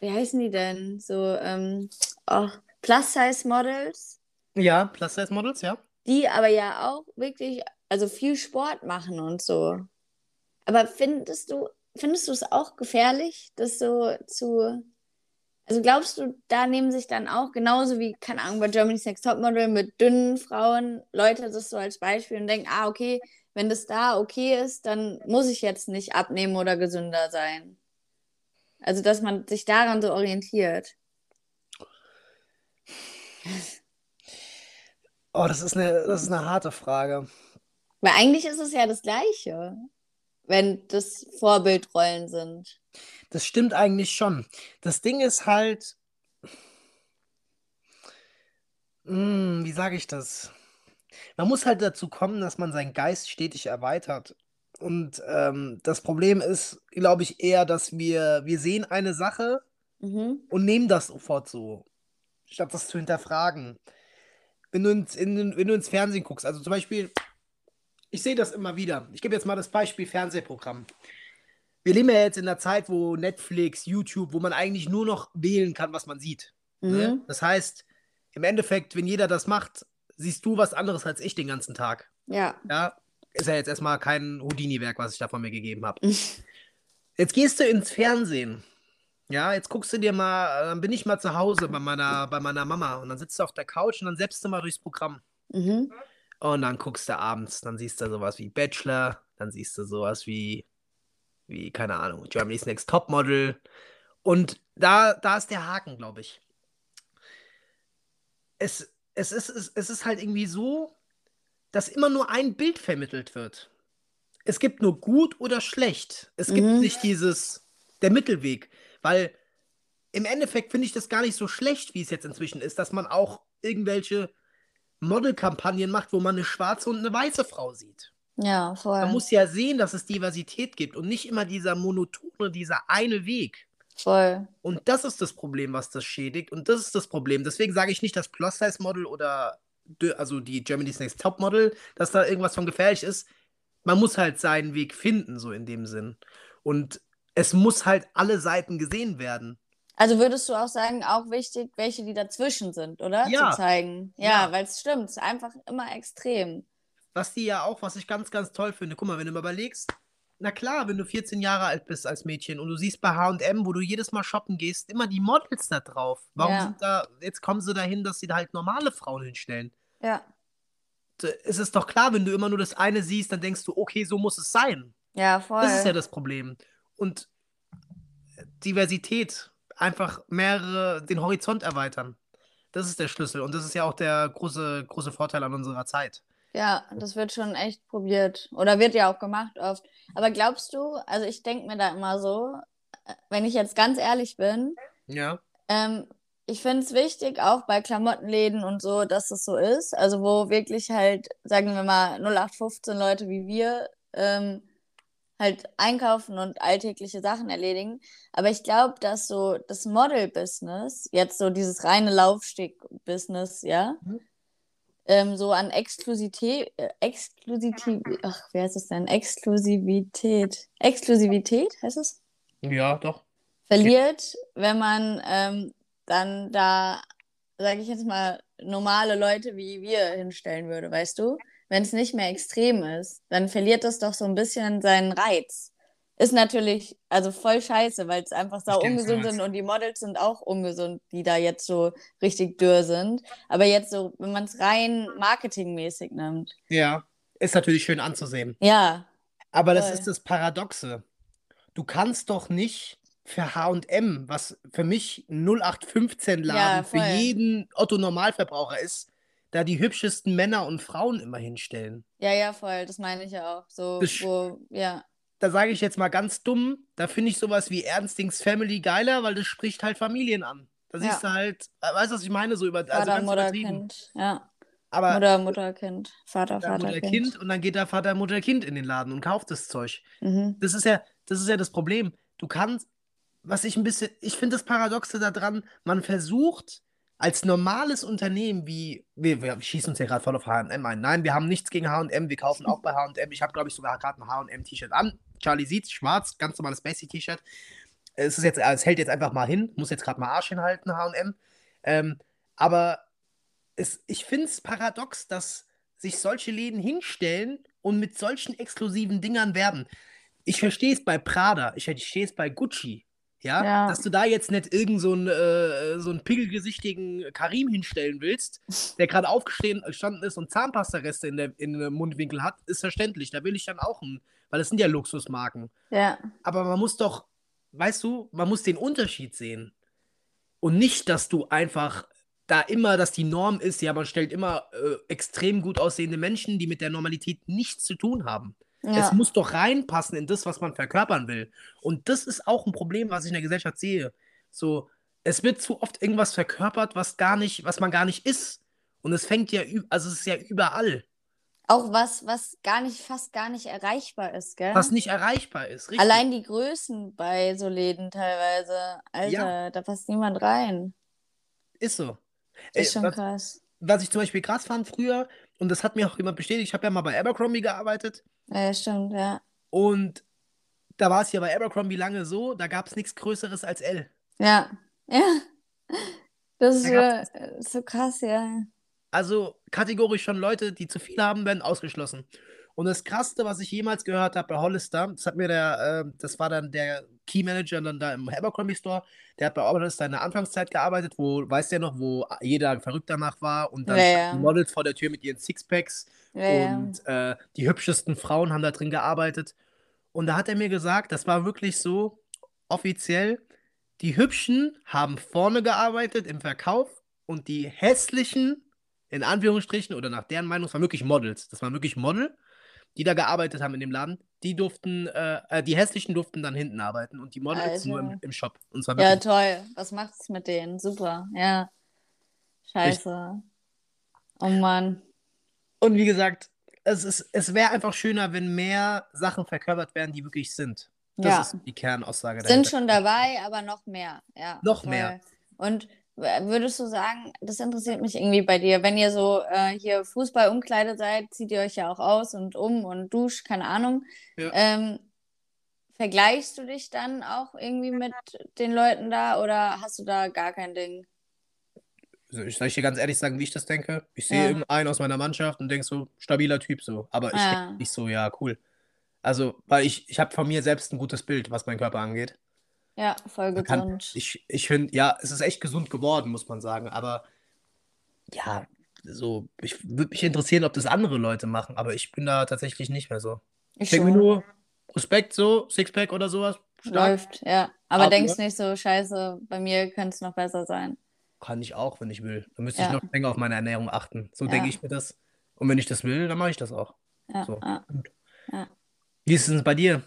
wie heißen die denn? So, ähm, oh, Plus-Size-Models. Ja, Plus-Size-Models, ja. Die aber ja auch wirklich, also viel Sport machen und so. Aber findest du, findest du es auch gefährlich, das so zu also glaubst du, da nehmen sich dann auch genauso wie, keine Ahnung, bei Germany's Next Topmodel mit dünnen Frauen Leute das so als Beispiel und denken, ah, okay, wenn das da okay ist, dann muss ich jetzt nicht abnehmen oder gesünder sein. Also, dass man sich daran so orientiert. Oh, das ist eine, das ist eine harte Frage. Weil eigentlich ist es ja das Gleiche, wenn das Vorbildrollen sind. Das stimmt eigentlich schon. Das Ding ist halt. Hm, wie sage ich das? Man muss halt dazu kommen, dass man seinen Geist stetig erweitert. Und ähm, das Problem ist, glaube ich, eher, dass wir, wir sehen eine Sache mhm. und nehmen das sofort so, statt das zu hinterfragen. Wenn du, ins, in, wenn du ins Fernsehen guckst, also zum Beispiel, ich sehe das immer wieder. Ich gebe jetzt mal das Beispiel Fernsehprogramm wir leben ja jetzt in einer Zeit, wo Netflix, YouTube, wo man eigentlich nur noch wählen kann, was man sieht. Ne? Mhm. Ne? Das heißt, im Endeffekt, wenn jeder das macht, siehst du was anderes als ich den ganzen Tag. Ja. Ja, ist ja jetzt erstmal kein Houdini-Werk, was ich da von mir gegeben habe. jetzt gehst du ins Fernsehen. Ja, jetzt guckst du dir mal, dann bin ich mal zu Hause bei meiner, bei meiner Mama und dann sitzt du auf der Couch und dann setzt du mal durchs Programm. Mhm. Und dann guckst du abends, dann siehst du sowas wie Bachelor, dann siehst du sowas wie wie, keine Ahnung, Germany's Next Topmodel. Und da, da ist der Haken, glaube ich. Es, es, ist, es, es ist halt irgendwie so, dass immer nur ein Bild vermittelt wird. Es gibt nur gut oder schlecht. Es gibt mhm. nicht dieses, der Mittelweg. Weil im Endeffekt finde ich das gar nicht so schlecht, wie es jetzt inzwischen ist, dass man auch irgendwelche Modelkampagnen macht, wo man eine schwarze und eine weiße Frau sieht. Ja, voll. Man muss ja sehen, dass es Diversität gibt und nicht immer dieser monotone, dieser eine Weg. Voll. Und das ist das Problem, was das schädigt. Und das ist das Problem. Deswegen sage ich nicht, dass Plus-Size-Model oder also die Germany's Next Top-Model, dass da irgendwas von gefährlich ist. Man muss halt seinen Weg finden, so in dem Sinn. Und es muss halt alle Seiten gesehen werden. Also würdest du auch sagen, auch wichtig, welche die dazwischen sind, oder? Ja. Zu zeigen. Ja, ja. weil es stimmt. Es ist einfach immer extrem was die ja auch, was ich ganz, ganz toll finde. Guck mal, wenn du mal überlegst, na klar, wenn du 14 Jahre alt bist als Mädchen und du siehst bei HM, wo du jedes Mal shoppen gehst, immer die Models da drauf. Warum ja. sind da, jetzt kommen sie dahin, dass sie da halt normale Frauen hinstellen? Ja. Es ist doch klar, wenn du immer nur das eine siehst, dann denkst du, okay, so muss es sein. Ja, voll. Das ist ja das Problem. Und Diversität, einfach mehrere, den Horizont erweitern. Das ist der Schlüssel. Und das ist ja auch der große, große Vorteil an unserer Zeit. Ja, das wird schon echt probiert. Oder wird ja auch gemacht oft. Aber glaubst du, also ich denke mir da immer so, äh, wenn ich jetzt ganz ehrlich bin, ja. ähm, ich finde es wichtig, auch bei Klamottenläden und so, dass es so ist. Also wo wirklich halt, sagen wir mal, 0815 Leute wie wir ähm, halt einkaufen und alltägliche Sachen erledigen. Aber ich glaube, dass so das Model-Business, jetzt so dieses reine Laufsteg-Business, ja, Mhm. Ähm, so an Exklusivität, äh, Exklusivität, ach, wer heißt es denn? Exklusivität. Exklusivität heißt es? Ja, doch. Verliert, wenn man ähm, dann da, sage ich jetzt mal, normale Leute wie wir hinstellen würde, weißt du? Wenn es nicht mehr extrem ist, dann verliert das doch so ein bisschen seinen Reiz. Ist natürlich, also voll scheiße, weil es einfach sau ungesund sind und die Models sind auch ungesund, die da jetzt so richtig dürr sind. Aber jetzt so, wenn man es rein marketingmäßig nimmt. Ja. Ist natürlich schön anzusehen. Ja, Aber das Voll. ist das Paradoxe. Du kannst doch nicht für H&M, was für mich ein 0815-Laden Ja, für jeden Otto-Normalverbraucher ist, da die hübschesten Männer und Frauen immer hinstellen. ja, ja, voll, das meine ich ja auch. So, Das sch- wo, ja, Da sage ich jetzt mal ganz dumm, da finde ich sowas wie Ernstings Family geiler, weil das spricht halt Familien an. Da siehst Ja. du halt, weißt du, was ich meine? So über, also Vater, ganz Mutter. Kind. Ja, Aber Mutter, Mutter, Kind. Vater, Vater, Vater, Mutter, Kind. Kind und dann geht da Vater, Mutter, Kind in den Laden und kauft das Zeug. Mhm. Das ist ja, das ist ja das Problem. Du kannst, was ich ein bisschen, ich finde das Paradoxe daran, man versucht als normales Unternehmen wie, wir, wir schießen uns ja gerade voll auf H&M ein. Nein, wir haben nichts gegen H&M, wir kaufen auch bei H&M. Ich habe, glaube ich, sogar gerade ein H&M-T-Shirt an. Charlie sieht's, schwarz, ganz normales Basic-T-Shirt. Es ist jetzt, es hält jetzt einfach mal hin, muss jetzt gerade mal Arsch hinhalten, H&M. Ähm, aber es, ich finde es paradox, dass sich solche Läden hinstellen und mit solchen exklusiven Dingern werben. Ich verstehe es bei Prada, ich verstehe es bei Gucci, ja? Ja. dass du da jetzt nicht irgend so einen, äh, so einen pickelgesichtigen Karim hinstellen willst, der gerade aufgestanden ist und Zahnpastareste in, der, in dem Mundwinkel hat, ist verständlich. Da will ich dann auch einen, weil das sind ja Luxusmarken. Ja, Aber man muss doch, weißt du, man muss den Unterschied sehen. Und nicht, dass du einfach da immer, dass die Norm ist, ja, man stellt immer äh, extrem gut aussehende Menschen, die mit der Normalität nichts zu tun haben. ja. Es muss doch reinpassen in das, was man verkörpern will. Und das ist auch ein Problem, was ich in der Gesellschaft sehe. So, es wird zu oft irgendwas verkörpert, was gar nicht, was man gar nicht ist. Und es fängt ja, also es ist ja überall, Auch was, was gar nicht, fast gar nicht erreichbar ist, gell? was nicht erreichbar ist. Richtig. Allein die Größen bei so Läden teilweise. Alter, Ja. da passt niemand rein. ist so. Ist Ey, schon was, krass. was ich zum Beispiel krass fand früher, und das hat mir auch jemand bestätigt, ich habe ja mal bei Abercrombie gearbeitet Ja, stimmt, ja. und da war es ja bei Abercrombie lange so, da gab es nichts Größeres als L. Ja, ja. Das ist Da so, gab's- so krass, ja. Also kategorisch schon Leute, die zu viel haben, werden ausgeschlossen. Und das Krasseste, was ich jemals gehört habe bei Hollister, das hat mir der, äh, das war dann der Key Manager dann da im Abercrombie Store, der hat bei Hollister in der Anfangszeit gearbeitet, wo, weißt du ja noch, wo jeder verrückt danach war und dann Ja, ja. Models vor der Tür mit ihren Sixpacks ja. und äh, die hübschesten Frauen haben da drin gearbeitet. Und da hat er mir gesagt, das war wirklich so offiziell, die Hübschen haben vorne gearbeitet im Verkauf und die hässlichen, in Anführungsstrichen, oder nach deren Meinung, das waren wirklich Models, das waren wirklich Model, die da gearbeitet haben in dem Laden, die durften, äh, äh, die hässlichen durften dann hinten arbeiten und die Models nur im, Alter. im Shop. Und zwar Ja, toll. Was macht's mit denen? Super, ja. Scheiße. Oh Mann. Und wie gesagt, es, ist, es wäre einfach schöner, wenn mehr Sachen verkörpert werden, die wirklich sind. Das Ja. ist die Kernaussage Sind dahinter. schon dabei, aber noch mehr. Ja, Noch voll. mehr. Und würdest du sagen, das interessiert mich irgendwie bei dir, wenn ihr so äh, hier Fußball umkleidet seid, zieht ihr euch ja auch aus und um und duscht, keine Ahnung. Ja. Ähm, vergleichst du dich dann auch irgendwie mit den Leuten da oder hast du da gar kein Ding? Also ich soll ich dir ganz ehrlich sagen, wie ich das denke. Ich sehe Ja. irgendeinen aus meiner Mannschaft und denke so, stabiler Typ so. Aber ich Ja. denke nicht so, ja, cool. Also, weil ich, ich habe von mir selbst ein gutes Bild, was meinen Körper angeht. Ja, voll Man kann, gesund. ich ich finde, ja, es ist echt gesund geworden, muss man sagen. Aber ja, so, ich würde mich interessieren, ob das andere Leute machen, aber ich bin da tatsächlich nicht mehr so. Ich Ich denke mir nur, Respekt so, Sixpack oder sowas, stark. Läuft, ja. Aber Aber- denkst nicht so, scheiße, bei mir könnte es noch besser sein. Kann ich auch, wenn ich will. Dann müsste ich Ja. noch länger auf meine Ernährung achten. So Ja. denke ich mir das. Und wenn ich das will, dann mache ich das auch. Ja, So. ja. Wie ist es denn bei dir?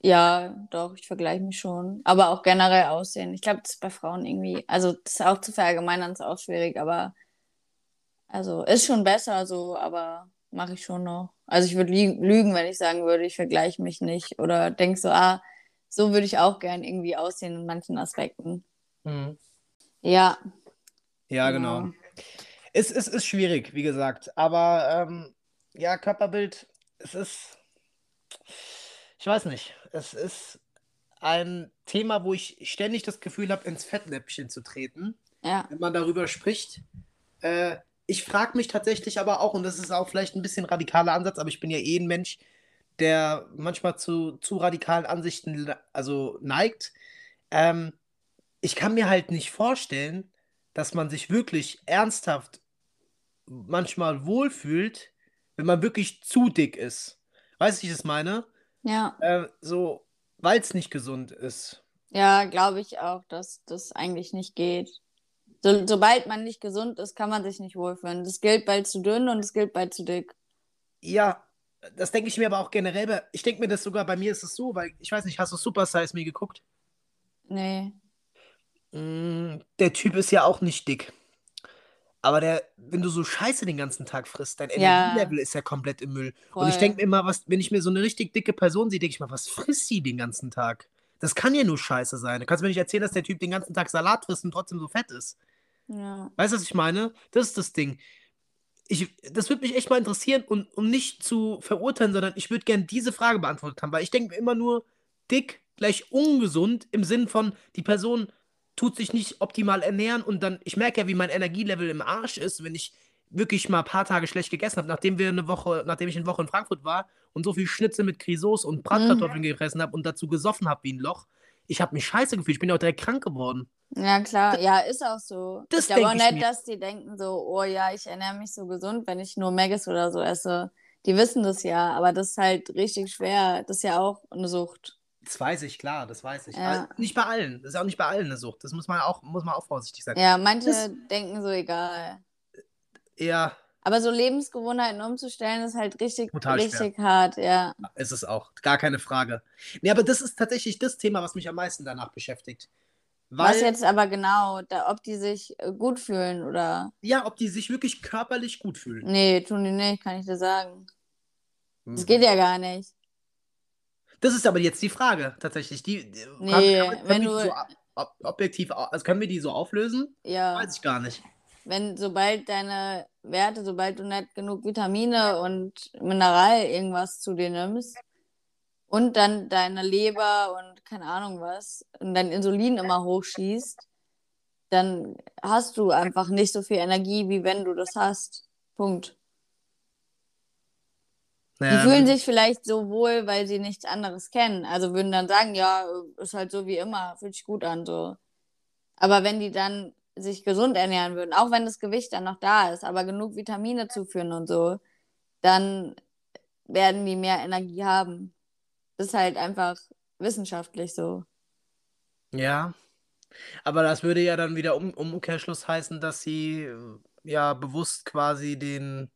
Ja, doch, ich vergleiche mich schon. Aber auch generell Aussehen. Ich glaube, das ist bei Frauen irgendwie, also das ist auch zu verallgemeinern, ist auch schwierig, aber also ist schon besser so, aber mache ich schon noch. Also ich würde lügen, wenn ich sagen würde, ich vergleiche mich nicht oder denke so, ah, so würde ich auch gern irgendwie aussehen in manchen Aspekten. Mhm. Ja. Ja, genau. Es, es ist schwierig, wie gesagt. Aber ähm, ja, Körperbild, es ist. Ich weiß nicht. Es ist ein Thema, wo ich ständig das Gefühl habe, ins Fettnäpfchen zu treten, Ja. wenn man darüber spricht. Äh, ich frage mich tatsächlich aber auch, und das ist auch vielleicht ein bisschen radikaler Ansatz, aber ich bin ja eh ein Mensch, der manchmal zu, zu radikalen Ansichten also neigt. Ähm, ich kann mir halt nicht vorstellen, dass man sich wirklich ernsthaft manchmal wohlfühlt, wenn man wirklich zu dick ist. Weißt du, wie ich das meine? Ja. Äh, so, weil es nicht gesund ist. Ja, glaube ich auch, dass das eigentlich nicht geht. So, sobald man nicht gesund ist, kann man sich nicht wohlfühlen. Das gilt bei zu dünn und das gilt bei zu dick. Ja, das denke ich mir aber auch generell. Ich denke mir das sogar, bei mir ist es so, weil ich weiß nicht, hast du Super Size Me geguckt? Nee. Mm, der Typ ist ja auch nicht dick. Aber der, wenn du so Scheiße den ganzen Tag frisst, dein Ja. Energielevel ist ja komplett im Müll. Und ich Voll. denke mir immer, was, wenn ich mir so eine richtig dicke Person sehe, denke ich mal, was frisst die den ganzen Tag? Das kann ja nur Scheiße sein. Du kannst mir nicht erzählen, dass der Typ den ganzen Tag Salat frisst und trotzdem so fett ist. Ja. Weißt du, was ich meine? Das ist das Ding. Ich, das würde mich echt mal interessieren, und, um nicht zu verurteilen, sondern ich würde gerne diese Frage beantwortet haben, weil ich denke mir immer nur, dick gleich ungesund im Sinn von, die Person tut sich nicht optimal ernähren und dann, ich merke ja, wie mein Energielevel im Arsch ist, wenn ich wirklich mal ein paar Tage schlecht gegessen habe, nachdem wir eine Woche, nachdem ich eine Woche in Frankfurt war und so viel Schnitzel mit Grisauce und Bratkartoffeln gefressen habe und dazu gesoffen habe wie ein Loch. Ich habe mich scheiße gefühlt, ich bin ja auch direkt krank geworden. Ja, klar. Ja, ist auch so. Das ich glaube auch nicht, mir. dass die denken so, oh ja, ich ernähre mich so gesund, wenn ich nur Maggis oder so esse. Die wissen das ja, aber das ist halt richtig schwer. Das ist ja auch eine Sucht. Das weiß ich, klar, das weiß ich. Ja. Aber Nicht bei allen. Das ist auch nicht bei allen eine Sucht. Das muss man auch, muss man auch vorsichtig sein. Ja, manche Das- denken so, egal. Ja, Aber so Lebensgewohnheiten umzustellen, ist halt richtig, richtig hart, ja. ist es auch. Gar keine Frage. Nee, aber das ist tatsächlich das Thema, was mich am meisten danach beschäftigt. Weil, Was jetzt aber genau, da, ob die sich äh, gut fühlen oder. ja, ob die sich wirklich körperlich gut fühlen. Nee, tun die nicht, kann ich dir sagen. Mhm. Das geht ja gar nicht. Das ist aber jetzt die Frage, tatsächlich. Die, die Nee, kann, kann, können wenn wir du- die so ob- ob, objektiv, also können wir die so auflösen? Ja. Weiß ich gar nicht. wenn sobald deine Werte, sobald du nicht genug Vitamine und Mineral irgendwas zu dir nimmst und dann deine Leber und keine Ahnung was und dein Insulin immer hochschießt, dann hast du einfach nicht so viel Energie, wie wenn du das hast. Punkt. Die Naja, fühlen sich vielleicht so wohl, weil sie nichts anderes kennen. Also würden dann sagen, ja, ist halt so wie immer, fühlt sich gut an, so. Aber wenn die dann sich gesund ernähren würden, auch wenn das Gewicht dann noch da ist, aber genug Vitamine zuführen und so, dann werden die mehr Energie haben. Das ist halt einfach wissenschaftlich so. Ja. Aber das würde ja dann wieder um, um Umkehrschluss heißen, dass sie äh, ja bewusst quasi den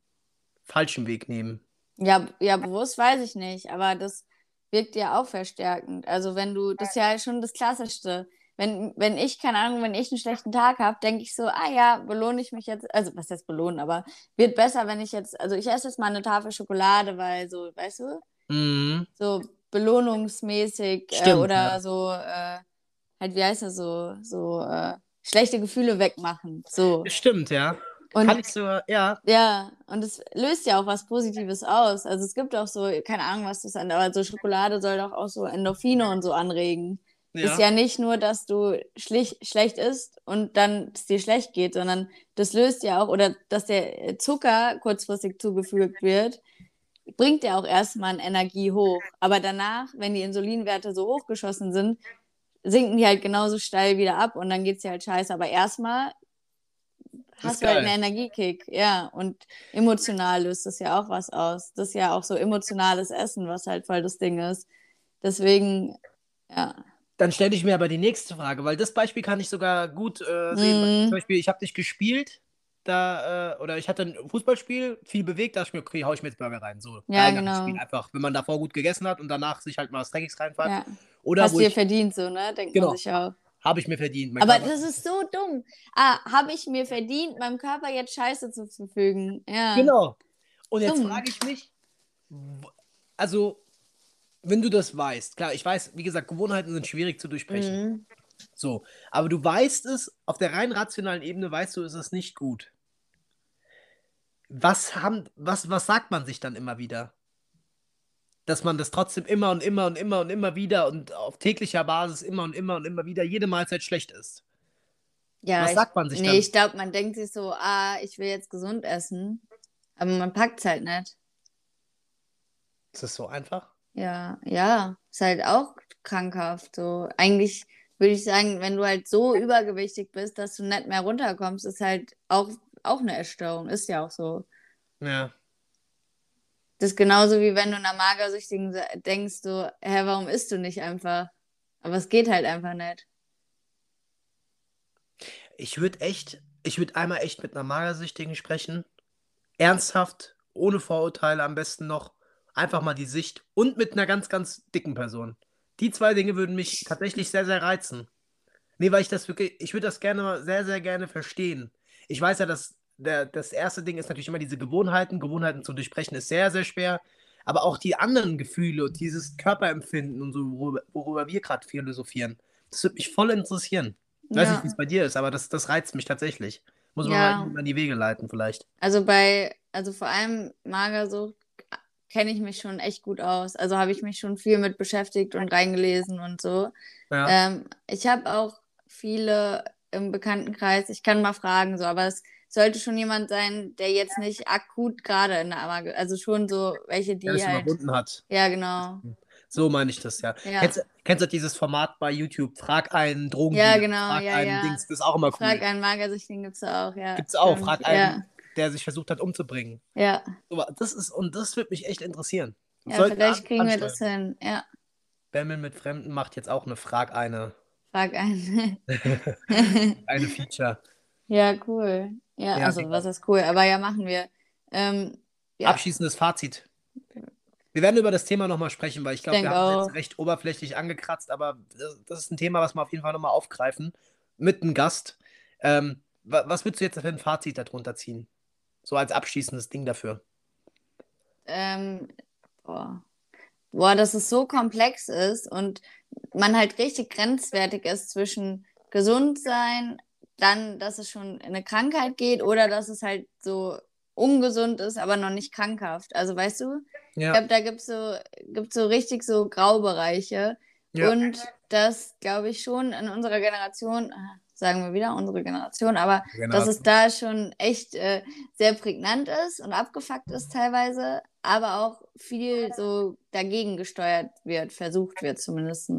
falschen Weg nehmen. Ja, ja, bewusst weiß ich nicht, aber das wirkt ja auch verstärkend. Also wenn du, das ist ja schon das Klassischste. Wenn, wenn ich, keine Ahnung, wenn ich einen schlechten Tag habe, denke ich so, ah ja, belohne ich mich jetzt, also was heißt belohnen, aber wird besser, wenn ich jetzt, also ich esse jetzt mal eine Tafel Schokolade, weil so, weißt du, Mhm. so belohnungsmäßig äh, Stimmt, oder ja. so, äh, halt, wie heißt das, so, so äh, schlechte Gefühle wegmachen. So. Stimmt, ja. Und Kann ich so, ja. ja, und es löst ja auch was Positives aus. Also es gibt auch so, keine Ahnung, was das an, aber so Schokolade soll doch auch so Endorphine und so anregen. Ist ja nicht nur, dass du schlich, schlecht isst und dann es dir schlecht geht, sondern das löst ja auch, oder dass der Zucker kurzfristig zugefügt wird, bringt ja auch erstmal Energie hoch. Aber danach, wenn die Insulinwerte so hochgeschossen sind, sinken die halt genauso steil wieder ab und dann geht's dir halt scheiße. Aber erstmal hast du halt einen Energiekick, ja. Und emotional löst das ja auch was aus. Das ist ja auch so emotionales Essen, was halt voll das Ding ist. Deswegen, ja. Dann stelle ich mir aber die nächste Frage, weil das Beispiel kann ich sogar gut äh, sehen. Mhm. Zum Beispiel, ich habe dich gespielt da, äh, oder ich hatte ein Fußballspiel, viel bewegt, da dachte ich mir, okay, hau ich mir jetzt Burger rein. So, Ja, genau. Spiel. Einfach, wenn man davor gut gegessen hat und danach sich halt mal was Dreckiges reinfährt. Ja. Oder Hast dir ich, verdient, so, ne? Denkt Genau. man sich auch. Habe ich mir verdient. Mein Aber Körper- das ist so dumm. Ah, habe ich mir verdient, meinem Körper jetzt Scheiße zuzufügen. Ja. Genau. Und jetzt frage ich mich, also, wenn du das weißt, klar, ich weiß, wie gesagt, Gewohnheiten sind schwierig zu durchbrechen. Mhm. So, aber du weißt es, auf der rein rationalen Ebene weißt du, ist es nicht gut. Was haben, was, was sagt man sich dann immer wieder? Dass man das trotzdem immer und immer und immer und immer wieder und auf täglicher Basis immer und immer und immer wieder jede Mahlzeit schlecht ist. Ja, Was ich, sagt man sich nee, dann? ich glaube, man denkt sich so, ah, ich will jetzt gesund essen. Aber man packt es halt nicht. Ist das so einfach? Ja, ja, ist halt auch krankhaft. So, eigentlich würde ich sagen, wenn du halt so übergewichtig bist, dass du nicht mehr runterkommst, ist halt auch, auch eine Essstörung. Ist ja auch so. Ja. Das ist genauso wie wenn du einer Magersüchtigen denkst, so, hä, warum isst du nicht einfach? Aber es geht halt einfach nicht. Ich würde echt, ich würde einmal echt mit einer Magersüchtigen sprechen. Ernsthaft, ohne Vorurteile am besten noch. Einfach mal die Sicht und mit einer ganz, ganz dicken Person. Die zwei Dinge würden mich tatsächlich sehr, sehr reizen. Nee, weil ich das wirklich, ich würde das gerne sehr, sehr gerne verstehen. Ich weiß ja, dass der, das erste Ding ist natürlich immer diese Gewohnheiten. Gewohnheiten zu durchbrechen ist sehr, sehr schwer. Aber auch die anderen Gefühle und dieses Körperempfinden und so, worüber, worüber wir gerade philosophieren, das würde mich voll interessieren. Ich weiß Ja. nicht, wie es bei dir ist, aber das, das reizt mich tatsächlich. Muss man Ja. mal in die Wege leiten, vielleicht. Also bei, also vor allem Magersucht kenne ich mich schon echt gut aus. Also habe ich mich schon viel mit beschäftigt und reingelesen und so. Ja. Ähm, ich habe auch viele im Bekanntenkreis, ich kann mal fragen, so, aber es sollte schon jemand sein, der jetzt nicht akut gerade in der Magersucht, also schon so welche, die der das halt, überwunden hat. ja genau, So meine ich das, ja. Ja. Kennst, du- kennst du dieses Format bei YouTube? Frag einen Drogen. Ja, genau, Frag ja, einen ja. Dings. Das ist auch immer cool. frag einen Magersüchtigen gibt's auch, ja. Gibt's auch. stimmt. Frag einen, der sich versucht hat umzubringen. Ja, ja, das ist, und das würde mich echt interessieren. ja, Sollten vielleicht kriegen wir das hin, ja. Bammeln mit Fremden macht jetzt auch eine Frag eine, Frag einen. eine Feature. Ja, cool. Ja, Ja, also mega. was ist cool, aber ja, machen wir. Ähm, ja, Abschließendes Fazit. Wir werden über das Thema nochmal sprechen, weil ich glaube, wir haben es jetzt recht oberflächlich angekratzt, aber das, ist ein Thema, was wir auf jeden Fall nochmal aufgreifen mit einem Gast. Ähm, wa- was würdest du jetzt für ein Fazit darunter ziehen? So als abschließendes Ding dafür. ähm, boah. Boah, dass es so komplex ist und man halt richtig grenzwertig ist zwischen gesund sein, dann, dass es schon in eine Krankheit geht oder dass es halt so ungesund ist, aber noch nicht krankhaft. Also weißt du, ich Ja, glaube, da gibt es so, gibt's so richtig so Graubereiche. ja. Und das glaube ich schon in unserer Generation, ah, sagen wir wieder unsere Generation, aber dass es da schon echt äh, sehr prägnant ist und abgefuckt ist teilweise, aber auch viel so dagegen gesteuert wird, versucht wird zumindest.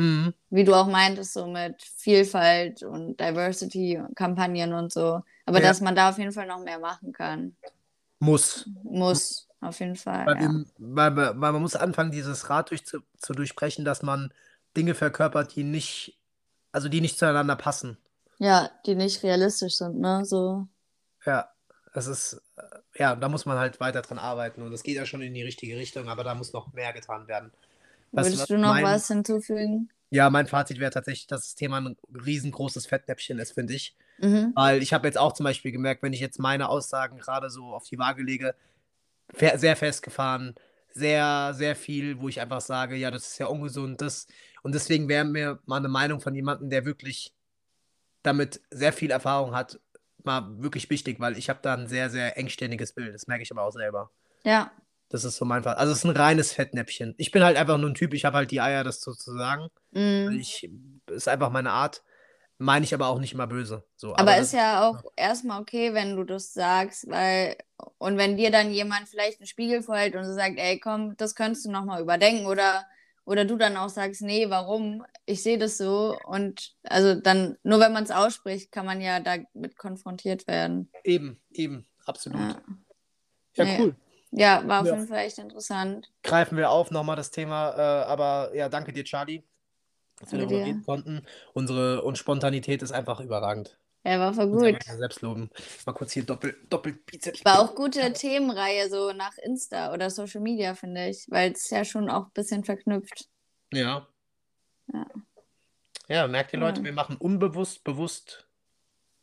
Mhm. Wie du auch meintest, so mit Vielfalt und Diversity-Kampagnen und so. Aber Ja. dass man da auf jeden Fall noch mehr machen kann. Muss. Muss, auf jeden Fall. Weil, Ja. weil, weil man muss anfangen, dieses Rad durch zu, zu durchbrechen, dass man Dinge verkörpert, die nicht, also die nicht zueinander passen. ja, die nicht realistisch sind, ne? So. Ja, es ist, ja, da muss man halt weiter dran arbeiten und das geht ja schon in die richtige Richtung, aber da muss noch mehr getan werden. Was- Würdest was du noch mein- was hinzufügen? Ja, mein Fazit wäre tatsächlich, dass das Thema ein riesengroßes Fettnäpfchen ist, finde ich. Mhm. Weil ich habe jetzt auch zum Beispiel gemerkt, wenn ich jetzt meine Aussagen gerade so auf die Waage lege, sehr festgefahren, sehr, sehr viel, wo ich einfach sage, ja, das ist ja ungesund, das. Und deswegen wäre mir mal eine Meinung von jemandem, der wirklich damit sehr viel Erfahrung hat, mal wirklich wichtig, weil ich habe da ein sehr, sehr engständiges Bild. Das merke ich aber auch selber. Ja, Das ist so mein Fall. Also es ist ein reines Fettnäpfchen. Ich bin halt einfach nur ein Typ, ich habe halt die Eier, das so zu sagen. mhm. Ich, ist einfach meine Art. Meine ich aber auch nicht immer böse. So, Aber das- ist ja auch erstmal okay, wenn du das sagst, weil, und wenn dir dann jemand vielleicht einen Spiegel vorhält und so sagt, ey, komm, das könntest du nochmal überdenken, oder, oder du dann auch sagst, nee, warum? Ich sehe das so. Und also dann, nur wenn man es ausspricht, kann man ja damit konfrontiert werden. Eben, eben, absolut. Ja, Ja, Nee. cool. Ja war auf Ja. jeden Fall echt interessant. Greifen wir auf nochmal das Thema. Äh, aber ja, danke dir, Charlie, dass wir Danke darüber dir. reden konnten. Unsere und Spontanität ist einfach überragend. Ja, war voll gut. selbst loben. Mal kurz hier doppelt, doppelt Bizeps. War auch gute Themenreihe so nach Insta oder Social Media, finde ich, weil es ja schon auch ein bisschen verknüpft. Ja. Ja. Ja, merkt ihr Leute, Ja. wir machen unbewusst, bewusst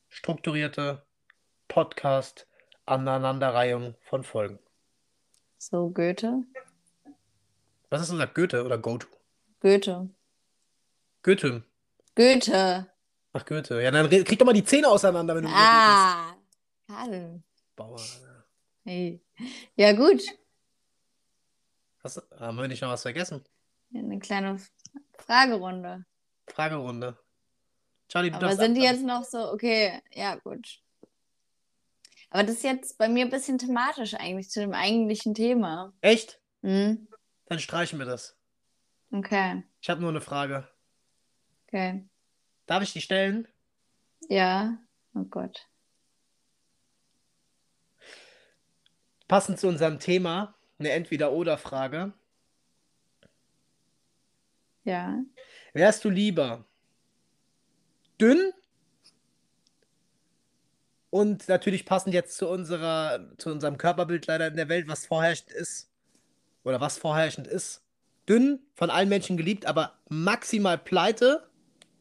strukturierte Podcast-Aneinanderreihung von Folgen. So Goethe. Was hast du gesagt? Goethe oder Goto? Goethe. Goethe. Goethe. Ach, Goethe. Ja, dann krieg doch mal die Zähne auseinander, wenn du Ah. Bist. Bauer. Hey. Ja, gut. Hast, haben wir nicht noch was vergessen? Eine kleine Fragerunde. Fragerunde. Charlie, du Aber sind die jetzt noch so, okay, ja, gut. Aber das ist jetzt bei mir ein bisschen thematisch eigentlich zu dem eigentlichen Thema. Echt? Hm? Dann streichen wir das. Okay, Ich habe nur eine Frage. okay. Darf ich die stellen? Ja, oh Gott. Passend zu unserem Thema, eine Entweder-Oder-Frage. Ja. Wärst du lieber dünn und natürlich passend jetzt zu unserer, zu unserem Körperbild leider in der Welt, was vorherrschend ist, oder was vorherrschend ist, dünn, von allen Menschen geliebt, aber maximal pleite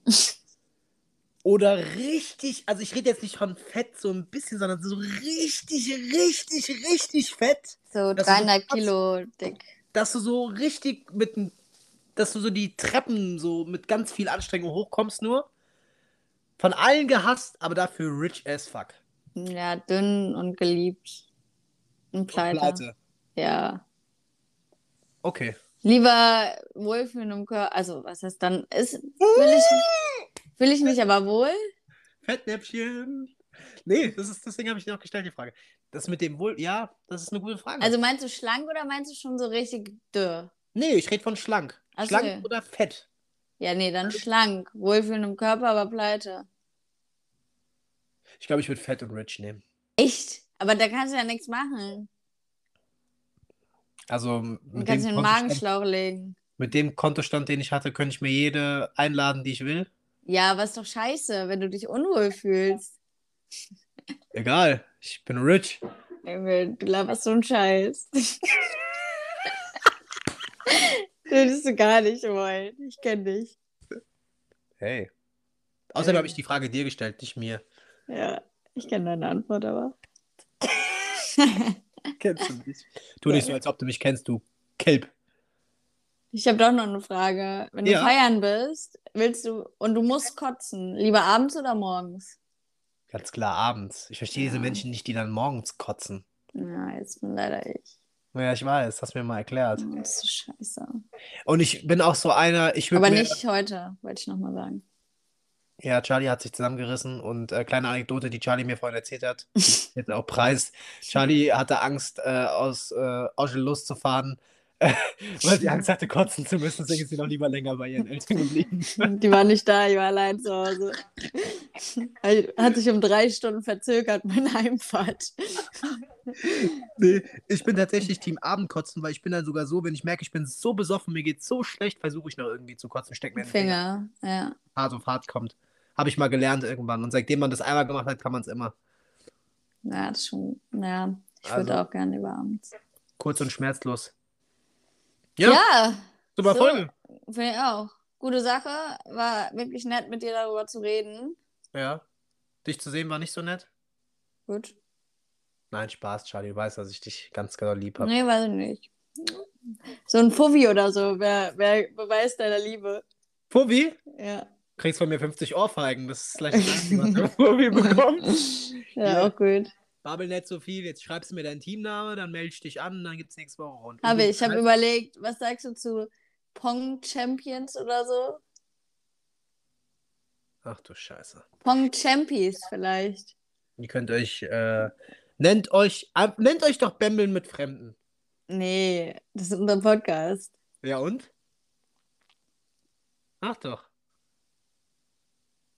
oder richtig, also ich rede jetzt nicht von Fett so ein bisschen, sondern so richtig, richtig, richtig fett, So Das ist so 300 krass. Kilo dick. dass du so richtig mit, dass du so die Treppen so mit ganz viel Anstrengung hochkommst nur. Von allen gehasst, aber dafür rich as fuck. Ja, dünn und geliebt. Und pleite. Pleite. Ja. Okay. Lieber wohlfühlen im Körper. Also, was heißt dann? Ist, will, ich, will ich mich aber wohl? Fettnäpfchen. Nee, das ist, deswegen habe ich dir noch gestellt, die Frage. Das mit dem Wohl, ja, das ist eine gute Frage. Also, meinst du schlank oder meinst du schon so richtig dürr? nee, ich rede von schlank. Ach schlank oder fett. Ja, nee, dann schlank. Wohlfühlen im Körper, aber pleite. Ich glaube, ich würde fett und rich nehmen. Echt? Aber da kannst du ja nichts machen. Also Du kannst den Kontostand, Magenschlauch legen. mit dem Kontostand, den ich hatte, könnte ich mir jede einladen, die ich will. Ja, aber ist doch scheiße, wenn du dich unwohl fühlst. Egal, ich bin rich. Junge, Du laberst so einen Scheiß. Würdest du gar nicht wollen. Ich kenne dich. Hey. Außerdem Ähm. habe ich die Frage dir gestellt, nicht mir. Ja, ich kenne deine Antwort aber. Kennst du mich? Tu nicht so, als ob du mich kennst, du Kelb. Ich habe doch noch eine Frage. Wenn du Ja. feiern bist, willst du und du musst kotzen, lieber abends oder morgens? Ganz klar, abends. Ich verstehe diese Ja. Menschen nicht, die dann morgens kotzen. Ja, jetzt bin leider ich. Ja, ich weiß, hast mir mal erklärt. Oh, Das ist so scheiße. Und ich bin auch so einer, ich würde Aber nicht heute, wollte ich nochmal sagen. Ja, Charlie hat sich zusammengerissen und äh, kleine Anekdote, die Charlie mir vorhin erzählt hat, jetzt auch Preis. Charlie hatte Angst, äh, aus äh, Oschel loszufahren, weil sie Angst hatte, kotzen zu müssen, deswegen ist sie noch lieber länger bei ihren Eltern geblieben. Die war nicht da, ich war allein zu Hause. Hat sich um drei Stunden verzögert, meine Heimfahrt. Nee, ich bin tatsächlich Team Abendkotzen, weil ich bin dann sogar so, wenn ich merke, ich bin so besoffen, mir geht's so schlecht, versuche ich noch irgendwie zu kotzen, steck mir den Finger, Finger, ja. hart auf hart kommt. Habe ich mal gelernt irgendwann. Und seitdem man das einmal gemacht hat, kann man es immer. Ja, das ist schon, ja. Ich Also- würde auch gerne lieber abends. Kurz und schmerzlos. Ja, Ja, super so. Folge. finde ich auch. Gute Sache. War wirklich nett, mit dir darüber zu reden. Ja. Dich zu sehen war nicht so nett. Gut. Nein, Spaß, Charlie. Du weißt, dass ich dich ganz genau lieb habe. Nee, weiß ich nicht. So ein Fuffi oder so, wer, wer Beweis deiner Liebe. Fovi, Ja. Kriegst von mir 50 Ohrfeigen. Das ist vielleicht das Einzige, was du von mir bekommst. Ja, auch gut. Babbel nicht so viel. Jetzt schreibst du mir deinen Teamname, dann melde ich dich an und dann gibt's nächste Woche rund. Habe ich. Ich habe schreibst- überlegt, was sagst du zu Pong Champions oder so? Ach du Scheiße. Pong Champions vielleicht. Ihr könnt euch, äh, nennt euch, äh, nennt euch doch Bembeln mit Fremden. Nee, das ist unser Podcast. Ja und? Ach doch.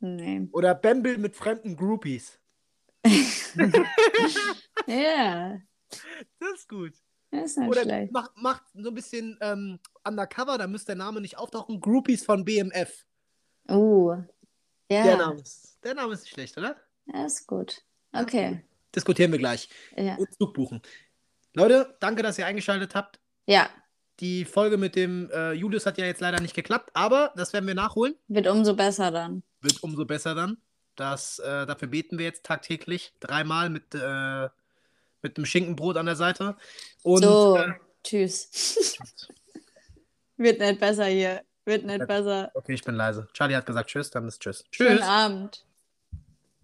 Nee. Oder Bembel mit fremden Groupies. Ja, Das ist gut. das ist nicht Oder schlecht. macht, macht so ein bisschen ähm, undercover, da müsste der Name nicht auftauchen. Groupies von BMF. Uh, Der, ja. Name ist, der Name ist nicht schlecht, oder? Ja, ist gut. Okay. Diskutieren wir gleich. Ja. Und Zug buchen. Leute, danke, dass ihr eingeschaltet habt. Ja, Die Folge mit dem äh, Julius hat ja jetzt leider nicht geklappt, aber das werden wir nachholen. wird umso besser dann. Wird umso besser dann. Das, äh, dafür beten wir jetzt tagtäglich dreimal mit, äh, mit einem Schinkenbrot an der Seite. Und so, äh, tschüss. wird nicht besser hier. Wird nicht besser. okay, ich bin leise. Charlie hat gesagt Tschüss, dann ist Tschüss. Schönen Tschüss. Abend.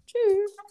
Tschüss.